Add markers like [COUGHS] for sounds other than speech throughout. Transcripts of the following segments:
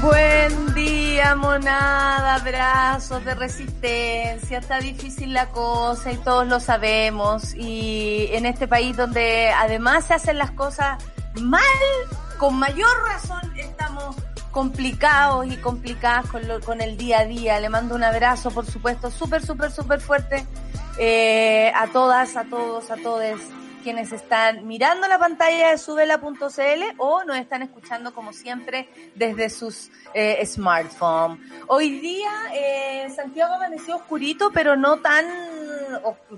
Buen día, monada, abrazos de resistencia. Está difícil la cosa y todos lo sabemos. Y en este país donde además se hacen las cosas mal, con mayor razón estamos complicados y complicadas con, lo, con el día a día. Le mando un abrazo, por supuesto, súper, súper, súper fuerte eh, a todas, a todos, a todos quienes están mirando la pantalla de subela.cl o nos están escuchando como siempre desde sus eh, smartphones. Hoy día eh, Santiago amaneció oscurito, pero no tan,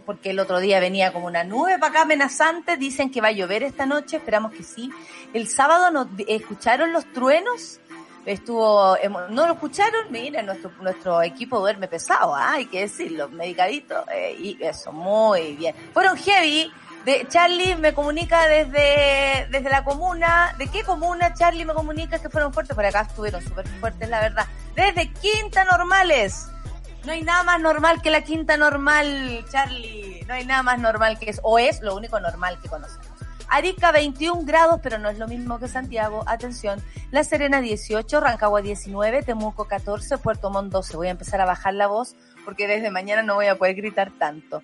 porque el otro día venía como una nube para acá amenazante, dicen que va a llover esta noche, esperamos que sí. El sábado nos escucharon los truenos estuvo, no lo escucharon, mira, nuestro, nuestro equipo duerme pesado, ¿ah? hay que decirlo, medicaditos, eh, y eso, muy bien. Fueron heavy, de Charlie me comunica desde, desde la comuna. ¿De qué comuna Charlie me comunica que fueron fuertes? Por acá estuvieron súper fuertes, la verdad. Desde Quinta Normales. No hay nada más normal que la Quinta Normal, Charlie. No hay nada más normal que es, o es lo único normal que conocemos. Arica 21 grados, pero no es lo mismo que Santiago. Atención. La Serena 18, Rancagua 19, Temuco 14, Puerto Montt 12. Voy a empezar a bajar la voz porque desde mañana no voy a poder gritar tanto.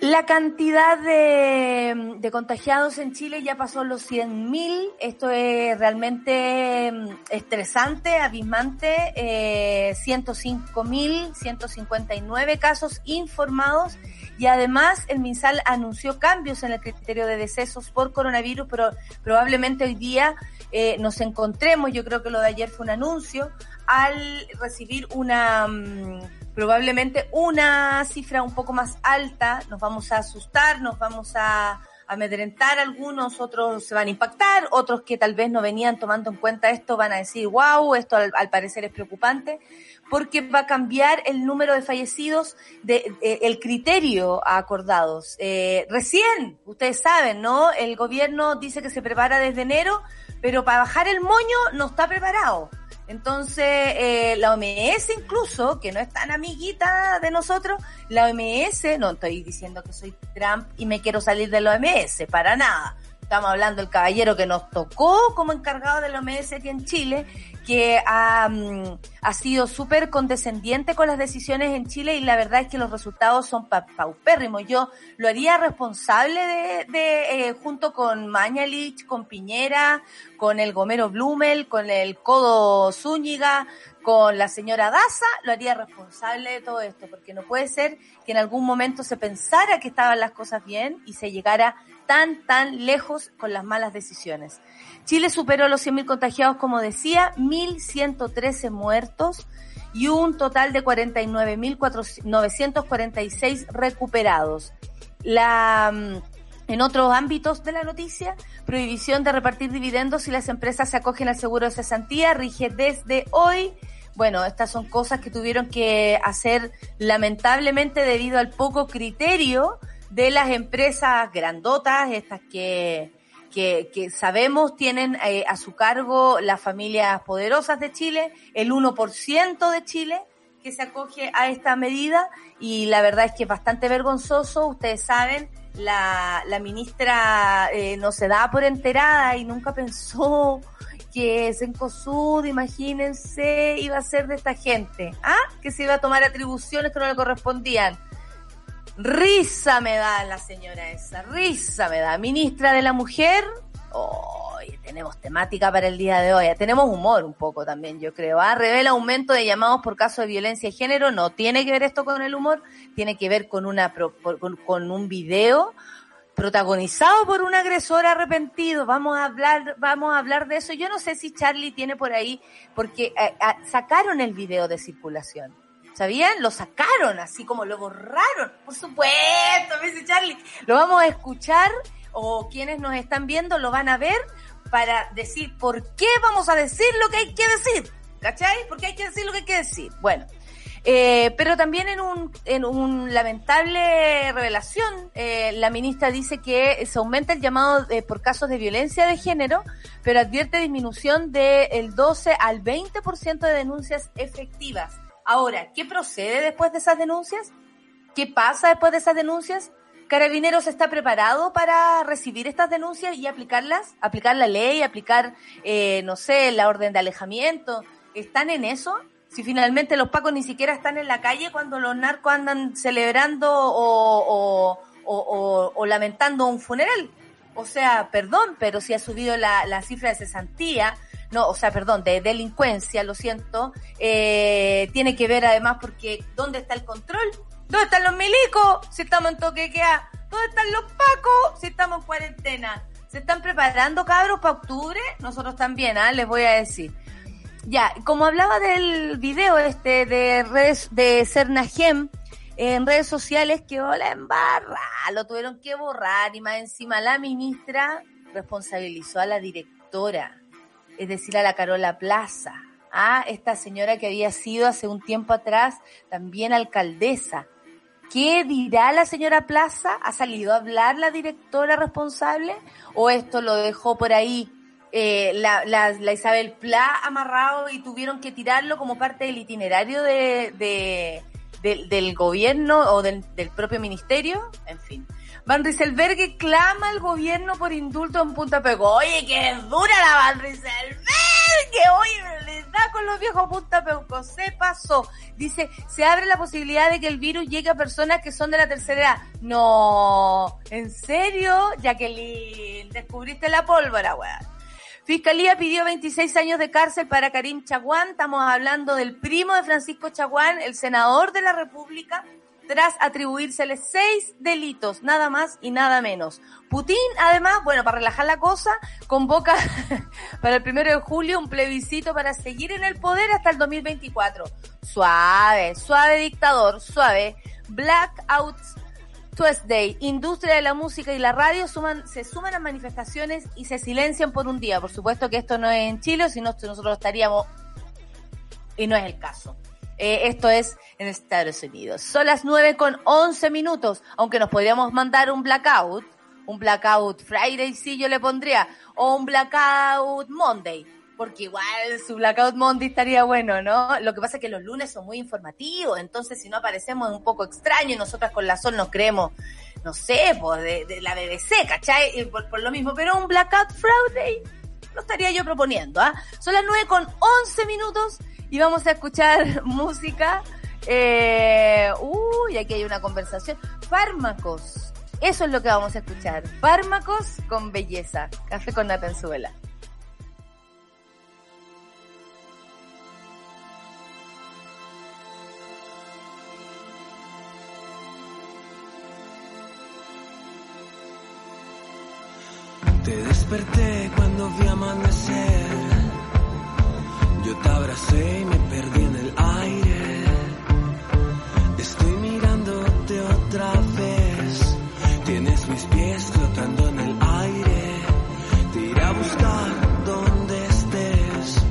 La cantidad de, de, contagiados en Chile ya pasó los 100.000. Esto es realmente mm, estresante, abismante. Eh, 105.000, 159 casos informados. Y además el MinSal anunció cambios en el criterio de decesos por coronavirus, pero probablemente hoy día eh, nos encontremos, yo creo que lo de ayer fue un anuncio, al recibir una... Mm, probablemente una cifra un poco más alta, nos vamos a asustar, nos vamos a amedrentar algunos, otros se van a impactar, otros que tal vez no venían tomando en cuenta esto van a decir, wow, esto al, al parecer es preocupante, porque va a cambiar el número de fallecidos, de, el criterio acordados. Eh, recién, ustedes saben, ¿no? El gobierno dice que se prepara desde enero, pero para bajar el moño no está preparado. Entonces, eh, la OMS incluso, que no es tan amiguita de nosotros, la OMS, no estoy diciendo que soy Trump y me quiero salir de la OMS, para nada. Estamos hablando del caballero que nos tocó como encargado de la OMS aquí en Chile, que ha, ha sido súper condescendiente con las decisiones en Chile y la verdad es que los resultados son pa paupérrimos. Yo lo haría responsable de, eh, junto con Mañalich, con Piñera, con el Gomero Blumel, con el Codo Zúñiga, con la señora Daza, lo haría responsable de todo esto, porque no puede ser que en algún momento se pensara que estaban las cosas bien y se llegara tan, tan lejos con las malas decisiones. Chile superó los 100.000 contagiados, como decía, 1.113 muertos y un total de 49.946 recuperados. La, en otros ámbitos de la noticia, prohibición de repartir dividendos si las empresas se acogen al seguro de cesantía rige desde hoy. Bueno, estas son cosas que tuvieron que hacer lamentablemente debido al poco criterio de las empresas grandotas, estas que, que, sabemos tienen eh, a su cargo las familias poderosas de Chile, el 1% de Chile que se acoge a esta medida y la verdad es que es bastante vergonzoso, ustedes saben, la, la ministra eh, no se da por enterada y nunca pensó que Sencosud, imagínense, iba a ser de esta gente, ¿ah? Que se iba a tomar atribuciones que no le correspondían. Risa me da la señora esa, risa me da. Ministra de la Mujer, hoy tenemos temática para el día de hoy. Tenemos humor un poco también, yo creo. ¿ah? Revela aumento de llamados por caso de violencia de género. No tiene que ver esto con el humor, tiene que ver con, una, con, con un video protagonizado por un agresor arrepentido. Vamos a hablar, vamos a hablar de eso. Yo no sé si Charlie tiene por ahí, porque eh, ah, sacaron el video de circulación. ¿Sabían? Lo sacaron, así como lo borraron. Por supuesto, me dice Charlie. Lo vamos a escuchar o quienes nos están viendo lo van a ver para decir por qué vamos a decir lo que hay que decir. ¿Cachai? Porque hay que decir lo que hay que decir. Bueno, eh, pero también en un, en un lamentable revelación, eh, la ministra dice que se aumenta el llamado por casos de violencia de género, pero advierte disminución del 12 al 20% de denuncias efectivas. Ahora, ¿qué procede después de esas denuncias? ¿Qué pasa después de esas denuncias? ¿Carabineros está preparado para recibir estas denuncias y aplicarlas? ¿Aplicar la ley? ¿Aplicar, eh, no sé, la orden de alejamiento? ¿Están en eso? si finalmente los pacos ni siquiera están en la calle cuando los narcos andan celebrando o, lamentando un funeral. O sea, perdón, pero si ha subido la, cifra de cesantía, no, o sea, perdón, de delincuencia, lo siento, eh, tiene que ver además porque ¿dónde está el control? ¿Dónde están los milicos si estamos en toque? ¿Dónde están los pacos si estamos en cuarentena? ¿Se están preparando, cabros, para octubre? Nosotros también, ¿ah? les voy a decir. Ya, como hablaba del video este de redes de Cernajem en redes sociales que la embarra, lo tuvieron que borrar y más encima la ministra responsabilizó a la directora, es decir, a la Carola Plaza, a esta señora que había sido hace un tiempo atrás también alcaldesa. ¿Qué dirá la señora Plaza? ¿Ha salido a hablar la directora responsable? ¿O esto lo dejó por ahí eh, la, la, Isabel Pla amarrado y tuvieron que tirarlo como parte del itinerario de, del gobierno o del, propio ministerio, en fin. Van Rieselberg clama al gobierno por indulto en Punta Pego. Oye, que dura la Van Rieselberg, oye, le da con los viejos Punta Peuco, se pasó. Dice, se abre la posibilidad de que el virus llegue a personas que son de la tercera edad. No, ¿en serio? Jacqueline, descubriste la pólvora, weón. Fiscalía pidió 26 años de cárcel para Karim Chaguán. Estamos hablando del primo de Francisco Chaguán, el senador de la República, tras atribuírsele seis delitos, nada más y nada menos. Putin, además, bueno, para relajar la cosa, convoca [LAUGHS] para el primero de julio un plebiscito para seguir en el poder hasta el 2024. Suave, suave dictador, suave. Blackouts Tuesday, industria de la música y la radio suman, se suman a manifestaciones y se silencian por un día. Por supuesto que esto no es en Chile, sino nosotros estaríamos, y no es el caso. Eh, esto es en Estados Unidos. Son las 9 con 11 minutos, aunque nos podríamos mandar un blackout, un blackout Friday sí yo le pondría, o un blackout Monday porque igual su Blackout Monday estaría bueno, ¿no? Lo que pasa es que los lunes son muy informativos, entonces si no aparecemos es un poco extraño y nosotras con la Sol nos creemos, no sé, pues de, la BBC, ¿cachai? Por, lo mismo, pero un Blackout Friday lo estaría yo proponiendo, ¿ah? Son las 9 con 11 minutos y vamos a escuchar [LAUGHS] música. Eh, uy, aquí hay una conversación. Fármacos. Eso es lo que vamos a escuchar. Fármacos con belleza. Café con Natanzuela. Te desperté abracé y me perdí en el aire. Estoy mirándote otra vez. Tienes mis pies flotando en el aire. Te iré a buscar donde estés.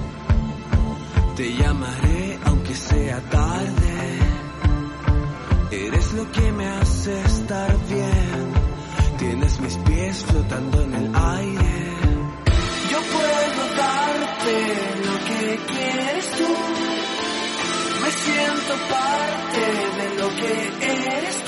Te llamaré aunque sea tarde. Eres lo que me hace estar bien Tienes mis pies flotando en el aire. Siento parte de lo que eres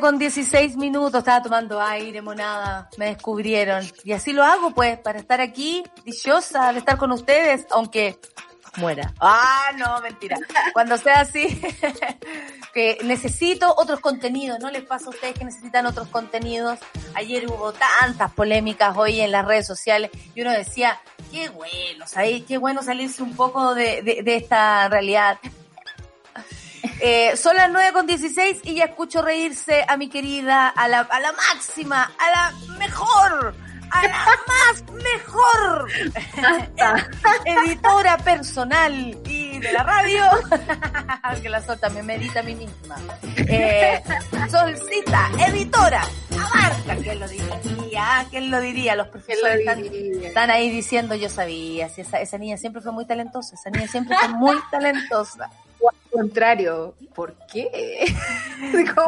con 16 minutos, estaba tomando aire, monada, me descubrieron. Y así lo hago, pues, para estar aquí, dichosa de estar con ustedes, aunque muera. Ah, no, mentira. [LAUGHS] Cuando sea así, [LAUGHS] que necesito otros contenidos, ¿no les pasa a ustedes que necesitan otros contenidos? Ayer hubo tantas polémicas hoy en las redes sociales y uno decía, qué bueno, ¿sabes? Qué bueno salirse un poco de, de, de esta realidad eh, son las 9 con 16 y ya escucho reírse a mi querida, a la, a la máxima, a la mejor, a la más mejor editora personal y de la radio, [LAUGHS] que la sol también me edita a mí misma. Eh, Solcita, editora, abarca, ¿quién lo diría? ¿Quién lo diría? Los profesores están, están ahí diciendo, yo sabía, si esa, esa niña siempre fue muy talentosa, esa niña siempre fue muy talentosa. O al contrario, ¿por qué? [LAUGHS]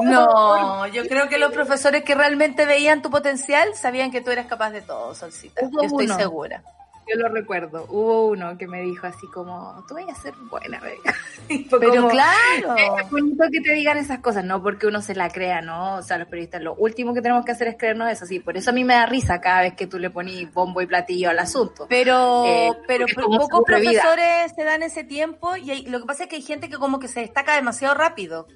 No, yo creo que los profesores que realmente veían tu potencial sabían que tú eras capaz de todo, Solcita. Yo estoy segura. Yo lo recuerdo. Hubo uno que me dijo así como, tú vas a ser buena, [LAUGHS] Pero como, claro. Es bonito que te digan esas cosas, no porque uno se la crea, ¿no? O sea, los periodistas, lo último que tenemos que hacer es creernos eso, sí. Por eso a mí me da risa cada vez que tú le pones bombo y platillo al asunto. Pero, Eh, pero, pero como pocos profesores se dan ese tiempo y hay- lo que pasa es que hay gente que como que se destaca demasiado rápido.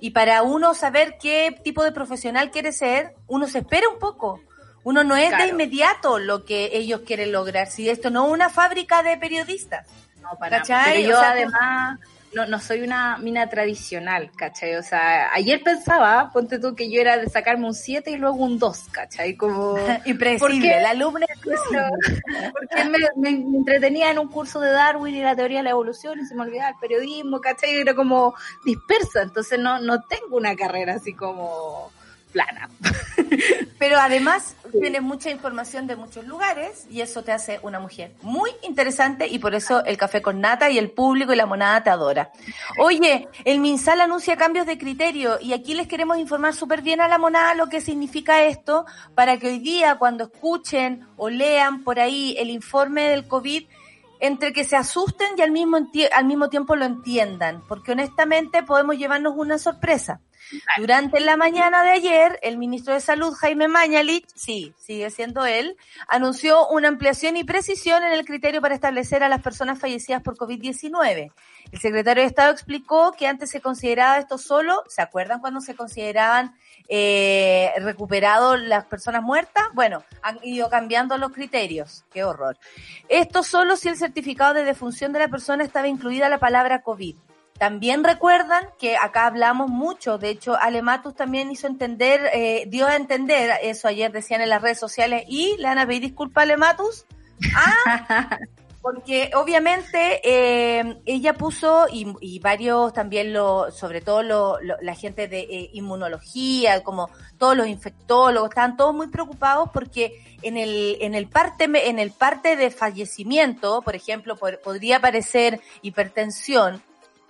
Y para uno saber qué tipo de profesional quiere ser, uno se espera un poco. Uno no es de inmediato lo que ellos quieren lograr. Si esto no es una fábrica de periodistas. No, para ¿Cachai? Pero yo O sea, además no, no soy una mina tradicional, ¿cachai? O sea, ayer pensaba, ponte tú, que yo era de sacarme un 7 y luego un 2, ¿cachai? Como... Impredecible. [LAUGHS] ¿Por qué? El alumno es [LAUGHS] Porque me, me- me entretenía en un curso de Darwin y la teoría de la evolución y se me olvidaba el periodismo, ¿cachai? Era como dispersa, entonces no, no tengo una carrera así como plana. [LAUGHS] Pero además tienes mucha información de muchos lugares y eso te hace una mujer muy interesante y por eso el café con nata y el público y la monada te adora. Oye, el MinSal anuncia cambios de criterio y aquí les queremos informar súper bien a la monada lo que significa esto para que hoy día cuando escuchen o lean por ahí el informe del COVID entre que se asusten y al mismo, al mismo tiempo lo entiendan, porque honestamente podemos llevarnos una sorpresa. Durante la mañana de ayer, el ministro de Salud, Jaime Mañalich, sí, sigue siendo él, anunció una ampliación y precisión en el criterio para establecer a las personas fallecidas por COVID-19. El secretario de Estado explicó que antes se consideraba esto solo, ¿se acuerdan cuando se consideraban eh, recuperados las personas muertas? Bueno, han ido cambiando los criterios. Qué horror. Esto solo si el certificado de defunción de la persona estaba incluida la palabra COVID. También recuerdan que acá hablamos mucho, de hecho Alematus también hizo entender, eh, dio a entender, eso ayer decían en las redes sociales, y le van a pedir disculpa a Alematus. [LAUGHS] Ah, porque obviamente eh, ella puso, y, varios también, lo, sobre todo lo, la gente de eh, inmunología, como todos los infectólogos, estaban todos muy preocupados porque en el, en el parte, en el parte de fallecimiento, por ejemplo, podría aparecer hipertensión,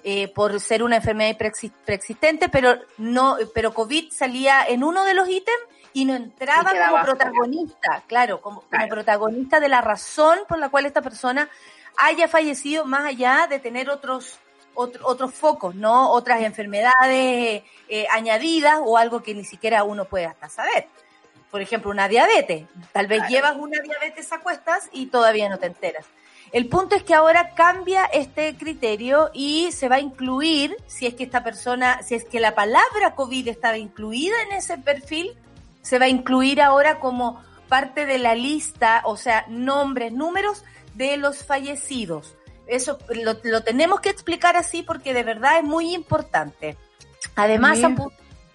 eh, por ser una enfermedad preexistente, pero no, pero COVID salía en uno de los ítems y no entraba como protagonista, claro, como, protagonista de la razón por la cual esta persona haya fallecido, más allá de tener otros otros focos, ¿no? Otras enfermedades eh, añadidas o algo que ni siquiera uno puede hasta saber. Por ejemplo, una diabetes. Tal vez llevas una diabetes a cuestas y todavía no te enteras. El punto es que ahora cambia este criterio y se va a incluir, si es que esta persona, si es que la palabra COVID estaba incluida en ese perfil, se va a incluir ahora como parte de la lista, o sea, nombres, números de los fallecidos. Eso lo, tenemos que explicar así porque de verdad es muy importante. Además,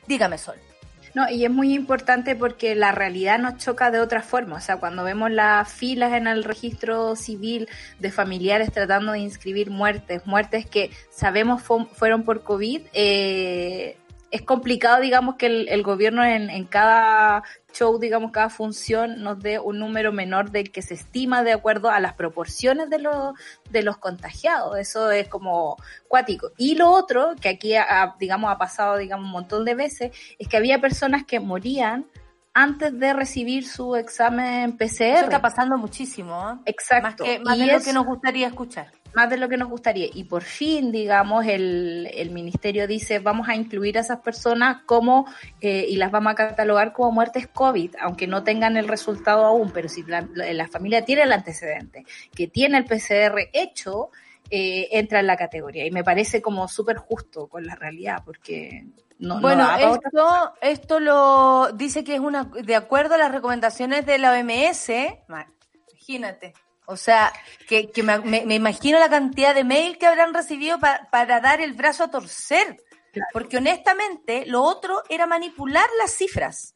dígame, Sol. No, y es muy importante porque la realidad nos choca de otra forma. O sea, cuando vemos las filas en el registro civil de familiares tratando de inscribir muertes, muertes que sabemos fueron por COVID, eh, es complicado, digamos, que el, gobierno en, en, cada show, digamos, cada función nos dé un número menor del que se estima de acuerdo a las proporciones de los, de los contagiados. Eso es como cuático. Y lo otro, que aquí, ha, digamos, ha pasado, digamos, un montón de veces, es que había personas que morían antes de recibir su examen PCR. Eso está pasando muchísimo. ¿eh? Exacto. Más, que, más de lo que nos gustaría escuchar más de lo que nos gustaría. Y por fin, digamos, el, el ministerio dice, vamos a incluir a esas personas como, eh, y las vamos a catalogar como muertes COVID, aunque no tengan el resultado aún, pero si la, la familia tiene el antecedente, que tiene el PCR hecho, eh, entra en la categoría. Y me parece como súper justo con la realidad, porque no, bueno, esto, esto lo dice que es una, de acuerdo a las recomendaciones de la OMS, imagínate, o sea, que, que me, me, imagino la cantidad de mail que habrán recibido para dar el brazo a torcer. Porque honestamente, lo otro era manipular las cifras.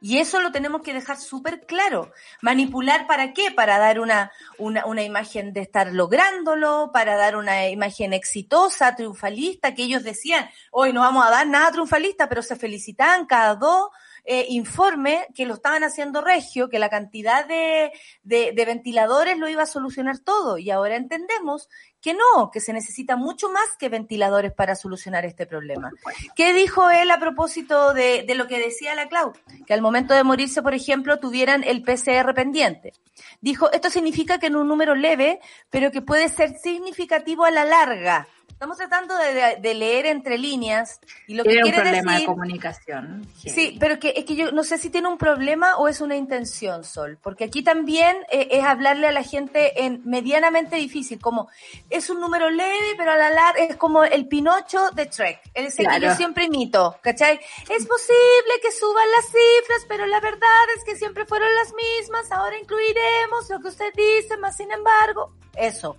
Y eso lo tenemos que dejar súper claro. ¿Manipular para qué? Para dar una, una, una, imagen de estar lográndolo, para dar una imagen exitosa, triunfalista, que ellos decían, hoy no vamos a dar nada triunfalista, pero se felicitaban cada dos eh, informe que lo estaban haciendo regio, que la cantidad de, de, ventiladores lo iba a solucionar todo. Y ahora entendemos que no, que se necesita mucho más que ventiladores para solucionar este problema. ¿Qué dijo él a propósito de, de lo que decía la Clau? Que al momento de morirse, por ejemplo, tuvieran el PCR pendiente. Dijo, esto significa que en un número leve, pero que puede ser significativo a la larga Estamos tratando de, leer entre líneas y lo que quiere un problema de comunicación. Sí, pero que, es que yo no sé si tiene un problema o es una intención, Sol, porque aquí también eh, es hablarle a la gente en medianamente difícil, como es un número leve, pero a la larga es como el Pinocho de Trek, el que yo siempre imito, ¿cachai? Es posible que suban las cifras, pero la verdad es que siempre fueron las mismas, ahora incluiremos lo que usted dice, más sin embargo, eso.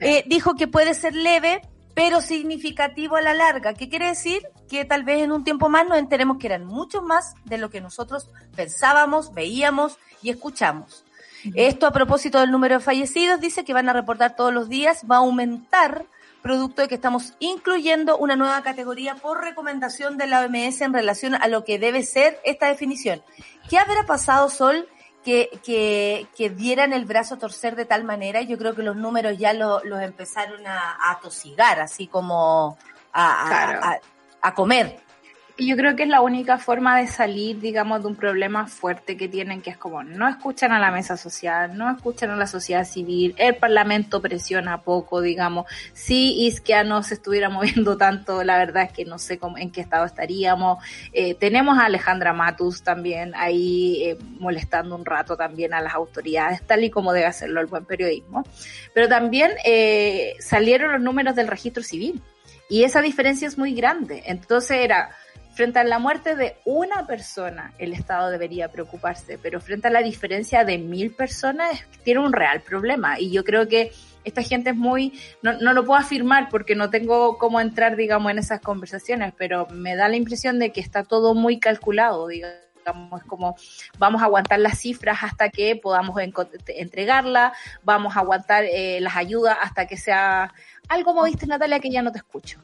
Eh, dijo que puede ser leve, pero significativo a la larga. ¿Qué quiere decir? Que tal vez en un tiempo más nos enteremos que eran muchos más de lo que nosotros pensábamos, veíamos y escuchamos. Esto a propósito del número de fallecidos, dice que van a reportar todos los días, va a aumentar producto de que estamos incluyendo una nueva categoría por recomendación de la OMS en relación a lo que debe ser esta definición. ¿Qué habrá pasado, Sol, que, que, que, dieran el brazo a torcer de tal manera, yo creo que los números ya los empezaron a, a, tosigar, así como a, a comer yo creo que es la única forma de salir, digamos, de un problema fuerte que tienen, que es como no escuchan a la mesa social, no escuchan a la sociedad civil, el Parlamento presiona poco, digamos. Si Isquia no se estuviera [LAUGHS] moviendo tanto, la verdad es que no sé cómo, en qué estado estaríamos. Eh, tenemos a Alejandra Matus también ahí eh, molestando un rato también a las autoridades, tal y como debe hacerlo el buen periodismo. Pero también eh, salieron los números del registro civil y esa diferencia es muy grande. Entonces era frente a la muerte de una persona, el Estado debería preocuparse, pero frente a la diferencia de mil personas, tiene un real problema. Y yo creo que esta gente es muy, no, no lo puedo afirmar porque no tengo cómo entrar, digamos, en esas conversaciones, pero me da la impresión de que está todo muy calculado, digamos es como vamos a aguantar las cifras hasta que podamos entregarla, vamos a aguantar eh, las ayudas hasta que sea algo como viste Natalia que ya no te escucho.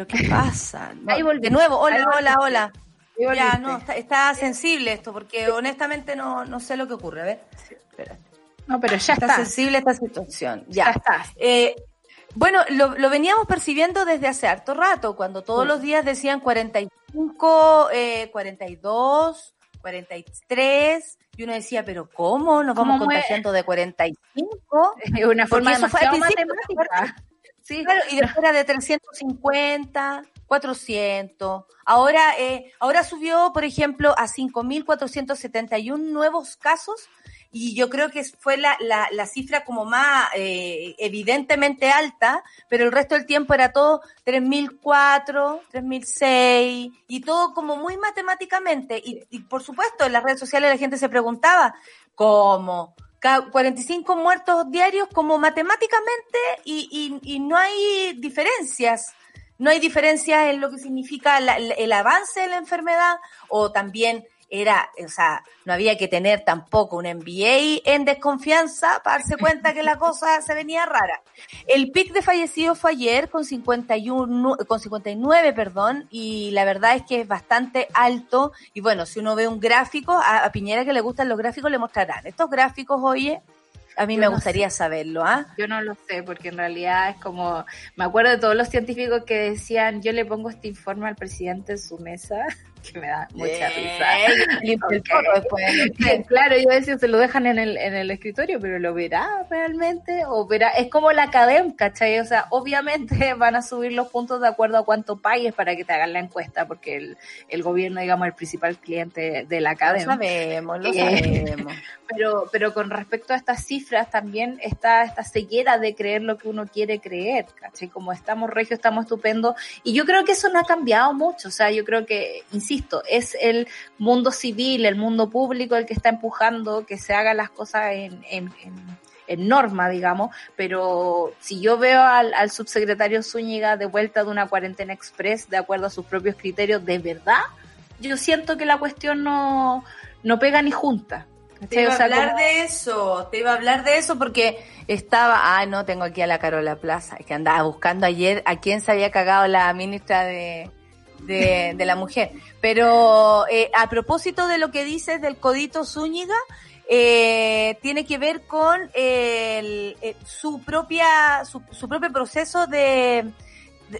¿Pero qué pasa? de nuevo, hola, hola, hola. Ya, no, está, sensible esto, porque honestamente no, no sé lo que ocurre, a ver. No, pero ya está. Está sensible esta situación. Ya, está. Eh, bueno, lo, lo, veníamos percibiendo desde hace harto rato, cuando todos los días decían 45, eh, 42, 43, y uno decía, pero ¿cómo? Nos vamos contagiando de 45. [LAUGHS] Es una forma de matemática. Sí, claro, y después era de 350, 400. Ahora, eh, ahora subió, por ejemplo, a 5.471 nuevos casos y yo creo que fue la, la, la cifra como más eh, evidentemente alta, pero el resto del tiempo era todo 3004, 3006 y todo como muy matemáticamente. Y, y por supuesto, en las redes sociales la gente se preguntaba, ¿cómo? 45 muertos diarios como matemáticamente y, y, y no hay diferencias. No hay diferencias en lo que significa el avance de la enfermedad o también era, o sea, no había que tener tampoco un MBA en desconfianza para darse cuenta que la cosa [LAUGHS] se venía rara. El pic de fallecidos fue ayer con 51, con 59, perdón, y la verdad es que es bastante alto. Y bueno, si uno ve un gráfico, a, Piñera que le gustan los gráficos le mostrarán. Estos gráficos, oye, a mí me gustaría saberlo, ¿ah? Yo no lo sé, porque en realidad es como, me acuerdo de todos los científicos que decían, yo le pongo este informe al presidente en su mesa [LAUGHS] que me da mucha risa. [LAUGHS] claro, yo decía, se lo dejan en el, en el escritorio, pero ¿lo verá realmente? ¿O verá? Es como la academia, ¿cachai? O sea, obviamente [LAUGHS] van a subir los puntos de acuerdo a cuánto pagues para que te hagan la encuesta, porque el, el gobierno, digamos, es el principal cliente de la academia. Lo sabemos, lo eh, sabemos. [LAUGHS] pero, pero con respecto a estas cifras también está esta ceguera de creer lo que uno quiere creer, ¿cachai? Como estamos regio, estamos estupendo. Y yo creo que eso no ha cambiado mucho, o sea, yo creo que, insisto, es el mundo civil, el mundo público el que está empujando que se hagan las cosas en, en, en, norma, digamos, pero si yo veo al, al, subsecretario Zúñiga de vuelta de una cuarentena express de acuerdo a sus propios criterios, de verdad, yo siento que la cuestión no, no pega ni junta. Te iba a hablar de eso, te iba a hablar de eso porque estaba, ah, no, tengo aquí a la Carola Plaza, que andaba buscando ayer a quién se había cagado la ministra de, de, de la mujer. Pero eh, a propósito de lo que dices del codito Zúñiga, eh, tiene que ver con el, eh, su propia su, su, propio proceso de,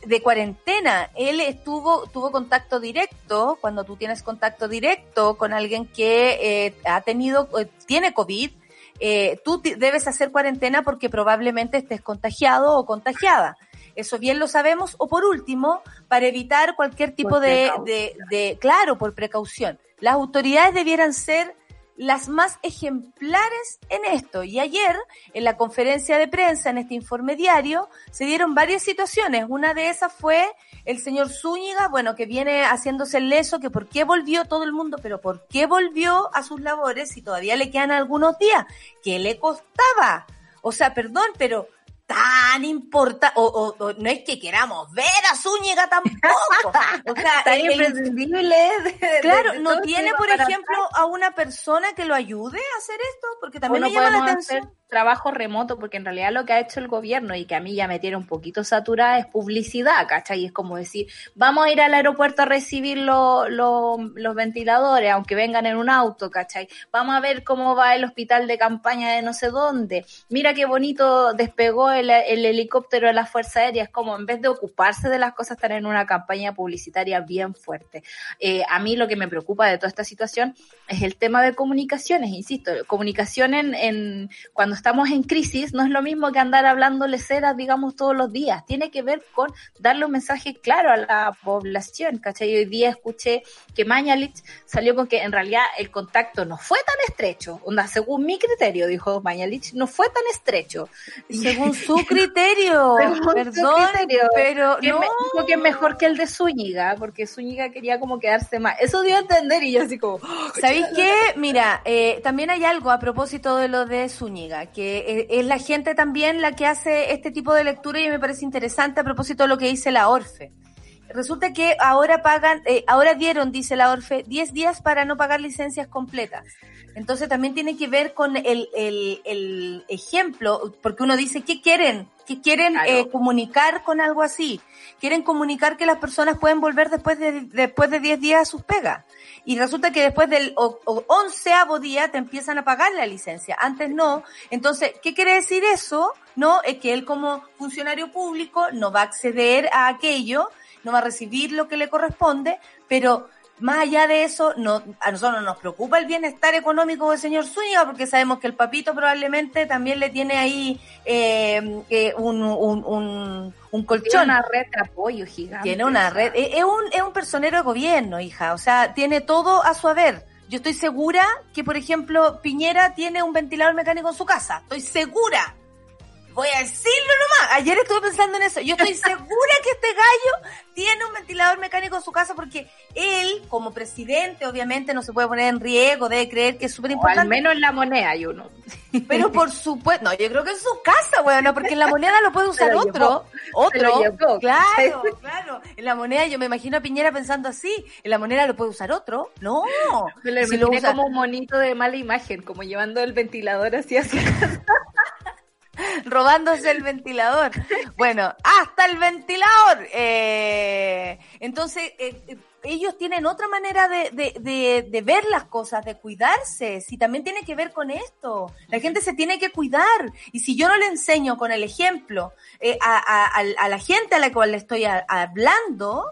de, cuarentena. Él estuvo tuvo contacto directo cuando tú tienes contacto directo con alguien que eh, ha tenido eh, tiene covid. Eh, tú debes hacer cuarentena porque probablemente estés contagiado o contagiada. Eso bien lo sabemos. O por último, para evitar cualquier tipo de, de, de, claro, por precaución. Las autoridades debieran ser las más ejemplares en esto. Y ayer, en la conferencia de prensa, en este informe diario, se dieron varias situaciones. Una de esas fue el señor Zúñiga, bueno, que viene haciéndose el leso, que por qué volvió todo el mundo, pero por qué volvió a sus labores si todavía le quedan algunos días. ¿Qué le costaba? O sea, perdón, pero tan importante, o, o, no es que queramos ver a Zúñiga tampoco. O sea, tan imprescindible. claro, no tiene, por ejemplo, a una persona que lo ayude a hacer esto, porque también me llama la atención trabajo remoto, porque en realidad lo que ha hecho el gobierno y que a mí ya me tiene un poquito saturada es publicidad, ¿cachai? Es como decir, vamos a ir al aeropuerto a recibir lo, lo, los ventiladores, aunque vengan en un auto, ¿cachai? Vamos a ver cómo va el hospital de campaña de no sé dónde. Mira qué bonito despegó el, el helicóptero de las Fuerzas Aéreas, como en vez de ocuparse de las cosas, están en una campaña publicitaria bien fuerte. Eh, a mí lo que me preocupa de toda esta situación es el tema de comunicaciones, insisto, comunicación en, en cuando estamos en crisis, no es lo mismo que andar hablándole ceras, digamos, todos los días. Tiene que ver con darle un mensaje claro a la población, ¿cachai? Hoy día escuché que Mañalich salió con que en realidad el contacto no fue tan estrecho. Onda, según mi criterio, dijo Mañalich, no fue tan estrecho. Según su [LAUGHS] criterio, perdón, pero que no. dijo que es mejor que el de Zúñiga, porque Zúñiga quería como quedarse más. Eso dio a entender y yo así como... ¿Sabéis qué? Mira, eh, también hay algo a propósito de lo de Zúñiga, que eh, es la gente también la que hace este tipo de lectura y me parece interesante a propósito de lo que dice la Orfe. Resulta que ahora pagan, eh, ahora dieron, dice la Orfe, 10 días para no pagar licencias completas. Entonces también tiene que ver con el, el, el ejemplo, porque uno dice, ¿qué quieren? ¿Qué quieren Claro. eh, comunicar con algo así? Quieren comunicar que las personas pueden volver después de, después de 10 días a sus pegas. Y resulta que después del onceavo día te empiezan a pagar la licencia. Antes no. Entonces, ¿qué quiere decir eso? No, es que él como funcionario público no va a acceder a aquello, no va a recibir lo que le corresponde, pero más allá de eso, no, a nosotros no nos preocupa el bienestar económico del señor Zúñiga, porque sabemos que el papito probablemente también le tiene ahí eh, eh, un, un, un, un Tiene colchón. una red de apoyo gigante. Tiene una red. Es es un, es un personero de gobierno, hija. O sea, tiene todo a su haber. Yo estoy segura que, por ejemplo, Piñera tiene un ventilador mecánico en su casa. Estoy segura. Voy a decirlo nomás. Ayer estuve pensando en eso. Yo estoy [LAUGHS] segura que este gallo tiene un ventilador mecánico en su casa porque él, como presidente, obviamente no se puede poner en riesgo, debe creer que es súper O al importante. menos en la moneda hay uno. Pero por supuesto, no, yo creo que es su casa, bueno, porque en la moneda lo puede [LAUGHS] usar lo otro, otro, llevó. claro, claro, en la moneda yo me imagino a Piñera pensando así, en la moneda lo puede usar otro, no, Me lo si lo imaginé usa- como un monito de mala imagen, como llevando el ventilador así hacia [LAUGHS] robándose el ventilador, bueno, hasta el ventilador, eh, entonces, eh, eh, ellos tienen otra manera de, de, de, ver las cosas, de cuidarse, si también tiene que ver con esto. La gente se tiene que cuidar. Y si yo no le enseño con el ejemplo eh, a, la gente a la cual le estoy hablando,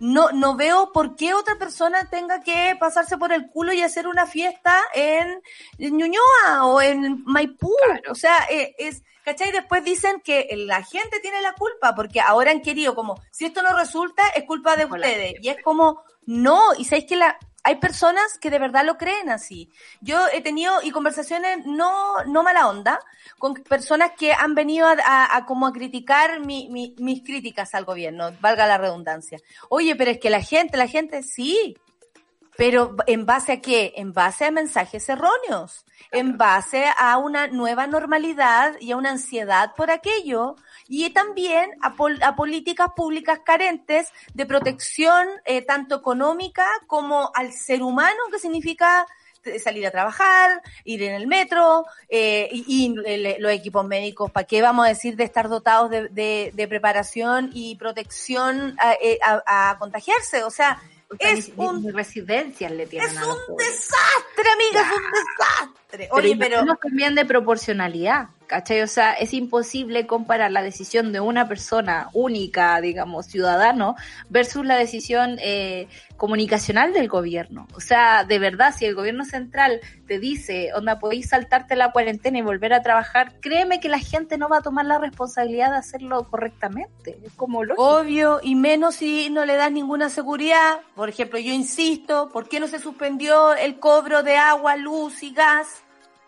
no, no veo por qué otra persona tenga que pasarse por el culo y hacer una fiesta en, en Ñuñoa o en Maipú. O sea, eh, es, ¿cachai? Después dicen que la gente tiene la culpa porque ahora han querido como, si esto no resulta, es culpa de Hola. ustedes. Y es como, no, y sabéis que la, hay personas que de verdad lo creen así. Yo he tenido y conversaciones no, no mala onda con personas que han venido a, a- a como a criticar mi, mi- mis críticas al gobierno, valga la redundancia. Oye, pero es que la gente, la gente sí. Pero en base a qué? En base a mensajes erróneos, en base a una nueva normalidad y a una ansiedad por aquello, y también a, pol- a políticas públicas carentes de protección eh, tanto económica como al ser humano, que significa eh, salir a trabajar, ir en el metro, eh, y, y el- los equipos médicos, ¿para qué vamos a decir de estar dotados de, de- de preparación y protección a, eh, a- a contagiarse? O sea, es ni, un ni residencias le tienen es a los un pobres. desastre, amiga, es un desastre. Oye, pero imagino también de proporcionalidad, ¿cachai? O sea, es imposible comparar la decisión de una persona única, digamos, ciudadano, versus la decisión eh, comunicacional del gobierno. O sea, de verdad, si el gobierno central te dice, onda, podéis saltarte la cuarentena y volver a trabajar, créeme que la gente no va a tomar la responsabilidad de hacerlo correctamente. Es como lógico. obvio, y menos si no le das ninguna seguridad. Por ejemplo, yo insisto, ¿por qué no se suspendió el cobro de agua, luz y gas?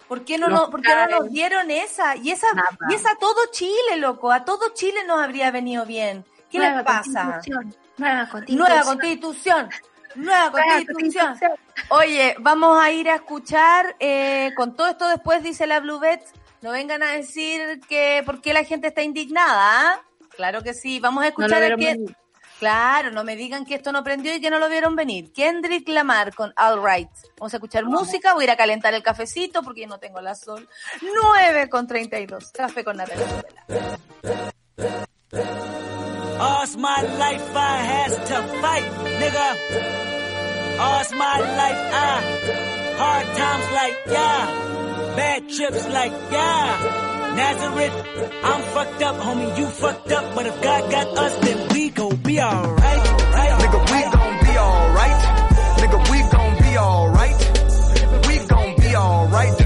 ¿Por qué no, Nos no, por qué no nos dieron esa? Y esa, Nada. y esa a todo Chile, loco, a todo Chile nos habría venido bien. ¿Qué Nueva les pasa? constitución, Nueva constitución. Nueva constitución. Nueva constitución. constitución. Oye, vamos a ir a escuchar, eh, con todo esto después dice la Blue Bet, no vengan a decir que por qué la gente está indignada, ¿ah? Claro que sí, vamos a No escuchar a venir. Claro, no me digan que esto no prendió y que no lo vieron venir. Kendrick Lamar con All Right. Vamos a escuchar música, voy a ir a calentar el cafecito porque yo no tengo la sol. 9 con 32. Café con Natalia. All's my life I has to fight, nigga. All's my life I hard times like yeah, bad trips like yeah. Nazareth, I'm fucked up, homie, you fucked up, but if God got us, then we gon' be alright. Nigga, we gon' be alright. Nigga, we gon' be alright. We gon' be alright.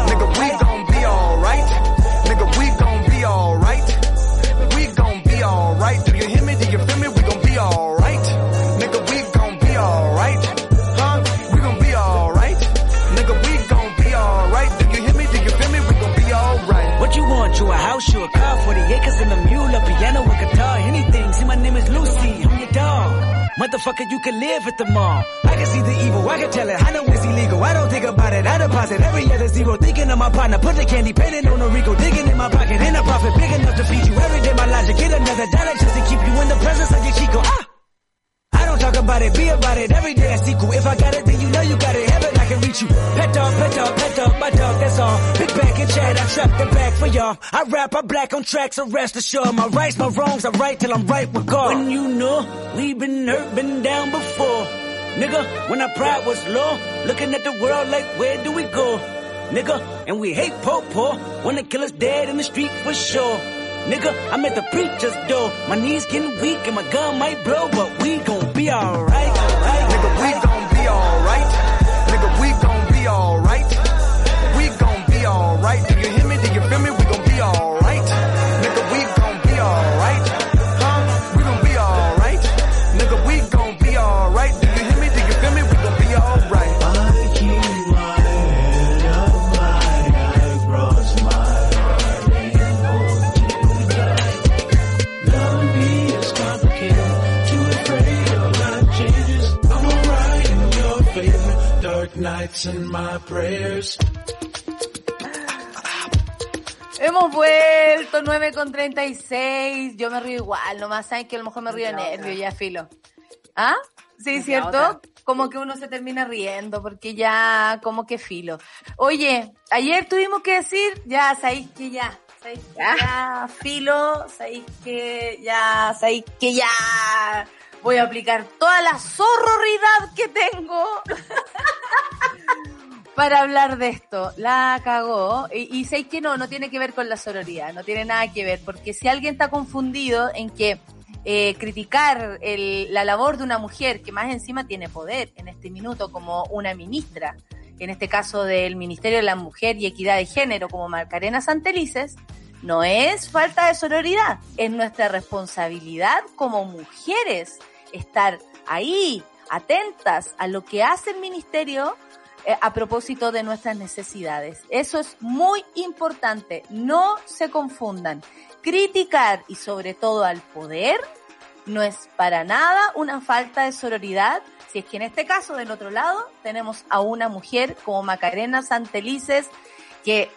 Be alright. Do you hear me? Do you feel me? We gon' be alright. Nigga, we gon' be alright. Huh? We gon' be alright. Nigga, we gon' be alright. Do you hear me? Do you feel me? We gon' be alright. What you want? You a house, you a car, 40 acres Motherfucker, you can live at the mall. I can see the evil, I can tell it. I know it's illegal. I don't think about it. I deposit every other zero. Thinking of my partner, put the candy painting on a Rico. Digging in my pocket, in a profit big enough to feed you every day. My logic, get another dollar just to keep you in the presence of your Chico. Ah! I don't talk about it, be about it. Every day I sequel. If I got it, then you know you got it. I can reach you. Pet dog, pet dog, pet dog, my dog, that's all. Big back and chat, I trap the back for y'all. I rap, I black on tracks, so rest assured. My rights, my wrongs, I right till I'm right with God. When you know, we been hurt, been down before. Nigga, when our pride was low, looking at the world like where do we go? Nigga, and we hate po-po, wanna kill us dead in the street for sure. Nigga, I'm at the preacher's door. My knees getting weak and my gun might blow, but we gon' be alright. alright. Nigga, we gon' be alright. Prayers. Hemos vuelto 9 con 36. Yo me río igual, nomás saben que a lo mejor me río de nervio, ya filo. ¿Ah? Sí, ¿cierto? otra. Como que uno se termina riendo porque ya, como que filo. Oye, ayer tuvimos que decir, ya, sabéis que ya, sabéis que Ya. ya, filo, sabéis que ya, sabéis que ya voy a aplicar toda la zorroridad que tengo [LAUGHS] para hablar de esto. La cagó. Y, y sé que no, no tiene que ver con la sororidad, no tiene nada que ver, porque si alguien está confundido en que eh, criticar el- la labor de una mujer que más encima tiene poder en este minuto como una ministra, en este caso del Ministerio de la Mujer y Equidad de Género como Macarena Santelices, no es falta de sororidad, es nuestra responsabilidad como mujeres estar ahí, atentas a lo que hace el ministerio a propósito de nuestras necesidades. Eso es muy importante, no se confundan. Criticar y sobre todo al poder no es para nada una falta de sororidad, si es que en este caso del otro lado tenemos a una mujer como Macarena Santelices que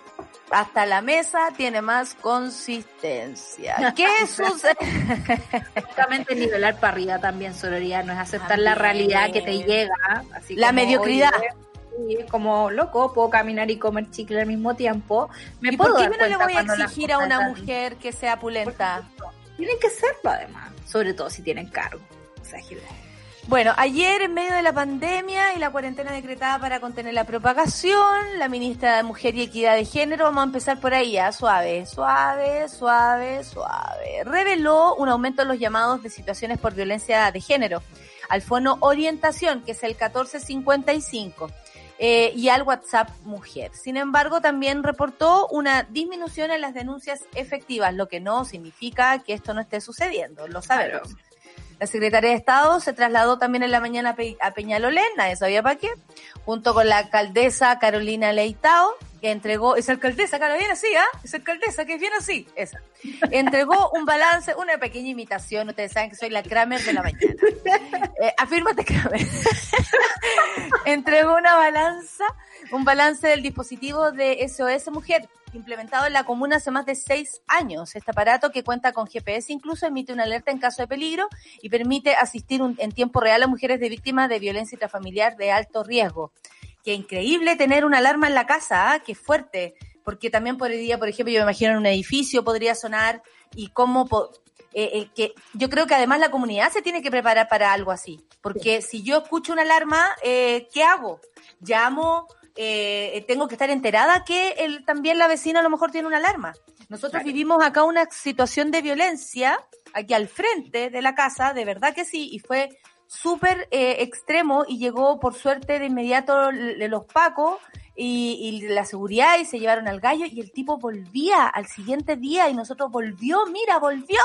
hasta la mesa tiene más consistencia. [LAUGHS] ¿Qué sucede? Justamente nivelar para arriba también sororidad, no es aceptar la realidad que te llega. Así La como, mediocridad. oye, es como loco, puedo caminar y comer chicle al mismo tiempo. Me ¿Y puedo por qué dar no le voy a exigir a una mujer que sea pulenta? Tienen que serlo además, sobre todo si tienen cargo. Bueno, ayer en medio de la pandemia y la cuarentena decretada para contener la propagación, la ministra de Mujer y Equidad de Género, vamos a empezar por ahí, ya, suave, suave, suave, suave, reveló un aumento en los llamados de situaciones por violencia de género al fono Orientación, que es el 1455. Eh, y al WhatsApp Mujer. Sin embargo, también reportó una disminución en las denuncias efectivas, lo que no significa que esto no esté sucediendo, lo sabemos. La secretaria de Estado se trasladó también en la mañana a Pe- a Peñalolén, nadie sabía para qué, junto con la alcaldesa Carolina Leitao, entregó, esa alcaldesa, claro, bien así, ¿ah? Esa alcaldesa que es bien así, esa. Entregó un balance, una pequeña imitación, ustedes saben que soy la Kramer de la mañana. Eh, afírmate, Kramer. [LAUGHS] entregó una balanza, un balance del dispositivo de SOS Mujer, implementado en la comuna hace más de seis años. Este aparato que cuenta con GPS incluso emite una alerta en caso de peligro y permite asistir un- en tiempo real a mujeres de víctimas de violencia intrafamiliar de alto riesgo. Qué increíble tener una alarma en la casa, ¿ah? qué fuerte. Porque también podría, por ejemplo, yo me imagino en un edificio podría sonar y cómo eh, eh, que yo creo que además la comunidad se tiene que preparar para algo así. Porque si yo escucho una alarma, eh, ¿qué hago? Llamo, eh, tengo que estar enterada que el, también la vecina a lo mejor tiene una alarma. Nosotros vivimos acá una situación de violencia aquí al frente de la casa, de verdad que sí, y fue súper eh, extremo y llegó por suerte de inmediato los pacos y, y la seguridad y se llevaron al gallo y el tipo volvía al siguiente día y nosotros volvió, mira, volvió.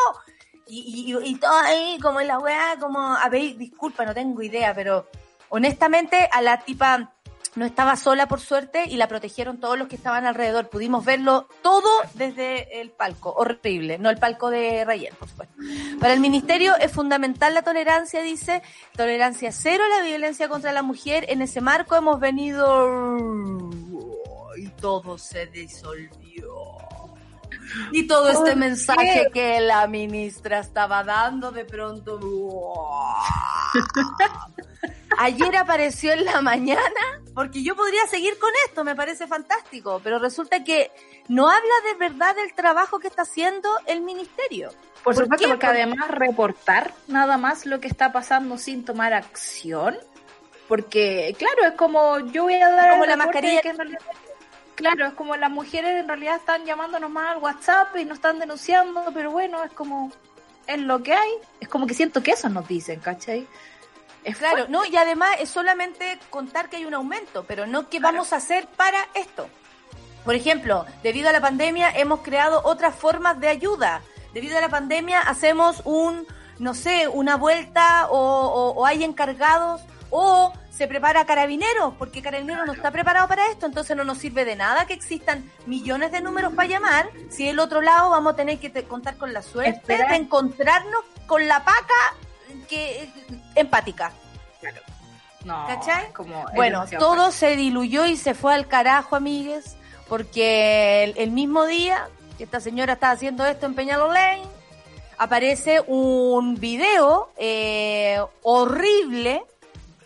Y, y, y todo ahí como en la weá, como, a ver, disculpa, no tengo idea, pero honestamente a la tipa no estaba sola por suerte y la protegieron todos los que estaban alrededor. Pudimos verlo todo desde el palco, horrible, no el palco de Rayen, por supuesto. Para el ministerio es fundamental la tolerancia, dice, tolerancia cero a la violencia contra la mujer. En ese marco hemos venido y todo se disolvió. Y todo este mensaje que la ministra estaba dando de pronto. Ayer apareció en la mañana, porque yo podría seguir con esto, me parece fantástico, pero resulta que no habla de verdad del trabajo que está haciendo el ministerio. Por ¿Por supuesto, qué? porque además reportar nada más lo que está pasando sin tomar acción, porque claro, es como yo voy a dar Como la mascarilla. que en realidad- claro, es como las mujeres en realidad están llamándonos más al WhatsApp y nos están denunciando, pero bueno, es como es lo que hay, es como que siento que eso nos dicen, ¿cachai? Es Claro, no, y además es solamente contar que hay un aumento, pero no qué vamos a hacer para esto. Por ejemplo, debido a la pandemia hemos creado otras formas de ayuda. Debido a la pandemia hacemos un, no sé, una vuelta o, o- o hay encargados o se prepara carabineros, porque carabineros no está preparado para esto, entonces no nos sirve de nada que existan millones de números para llamar, si del otro lado vamos a tener que te- contar con la suerte Esperar. de encontrarnos con la paca que empática. No, ¿Cachai? como Bueno, todo se diluyó y se fue al carajo, amigues, porque el, el mismo día que esta señora está haciendo esto en Peñalolén, aparece un video eh, horrible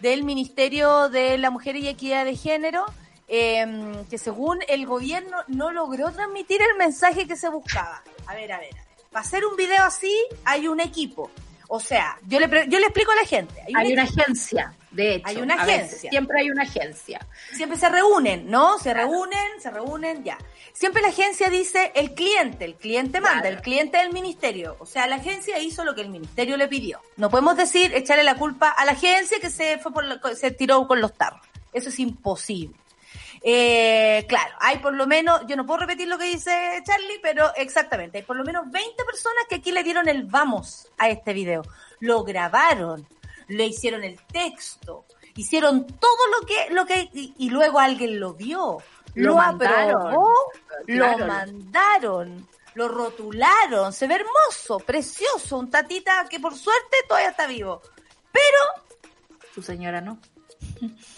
del Ministerio de la Mujer y Equidad de Género, eh, que según el gobierno no logró transmitir el mensaje que se buscaba. A ver, a ver, a ver. Para hacer un video así hay un equipo. O sea, yo le, yo le explico a la gente. Hay un Hay una agencia, de hecho. Hay una agencia. siempre hay una agencia. siempre se reúnen, ¿no? Se reúnen, se reúnen, ya. Siempre la agencia dice el cliente, el cliente manda, Claro. el cliente del ministerio. O sea, la agencia hizo lo que el ministerio le pidió. No podemos decir, echarle la culpa a la agencia que se fue por la- se tiró con los tarros. Eso es imposible. Eh, claro, hay por lo menos, yo no puedo repetir lo que dice Charlie, pero exactamente, hay por lo menos 20 personas que aquí le dieron el vamos a este video. Lo grabaron, le hicieron el texto, hicieron todo lo que, lo que, y, y luego alguien lo vio, lo, Lo mandaron. aprobó, Claro. lo mandaron, lo rotularon, se ve hermoso, precioso, un tatita que por suerte todavía está vivo. Pero Su señora no.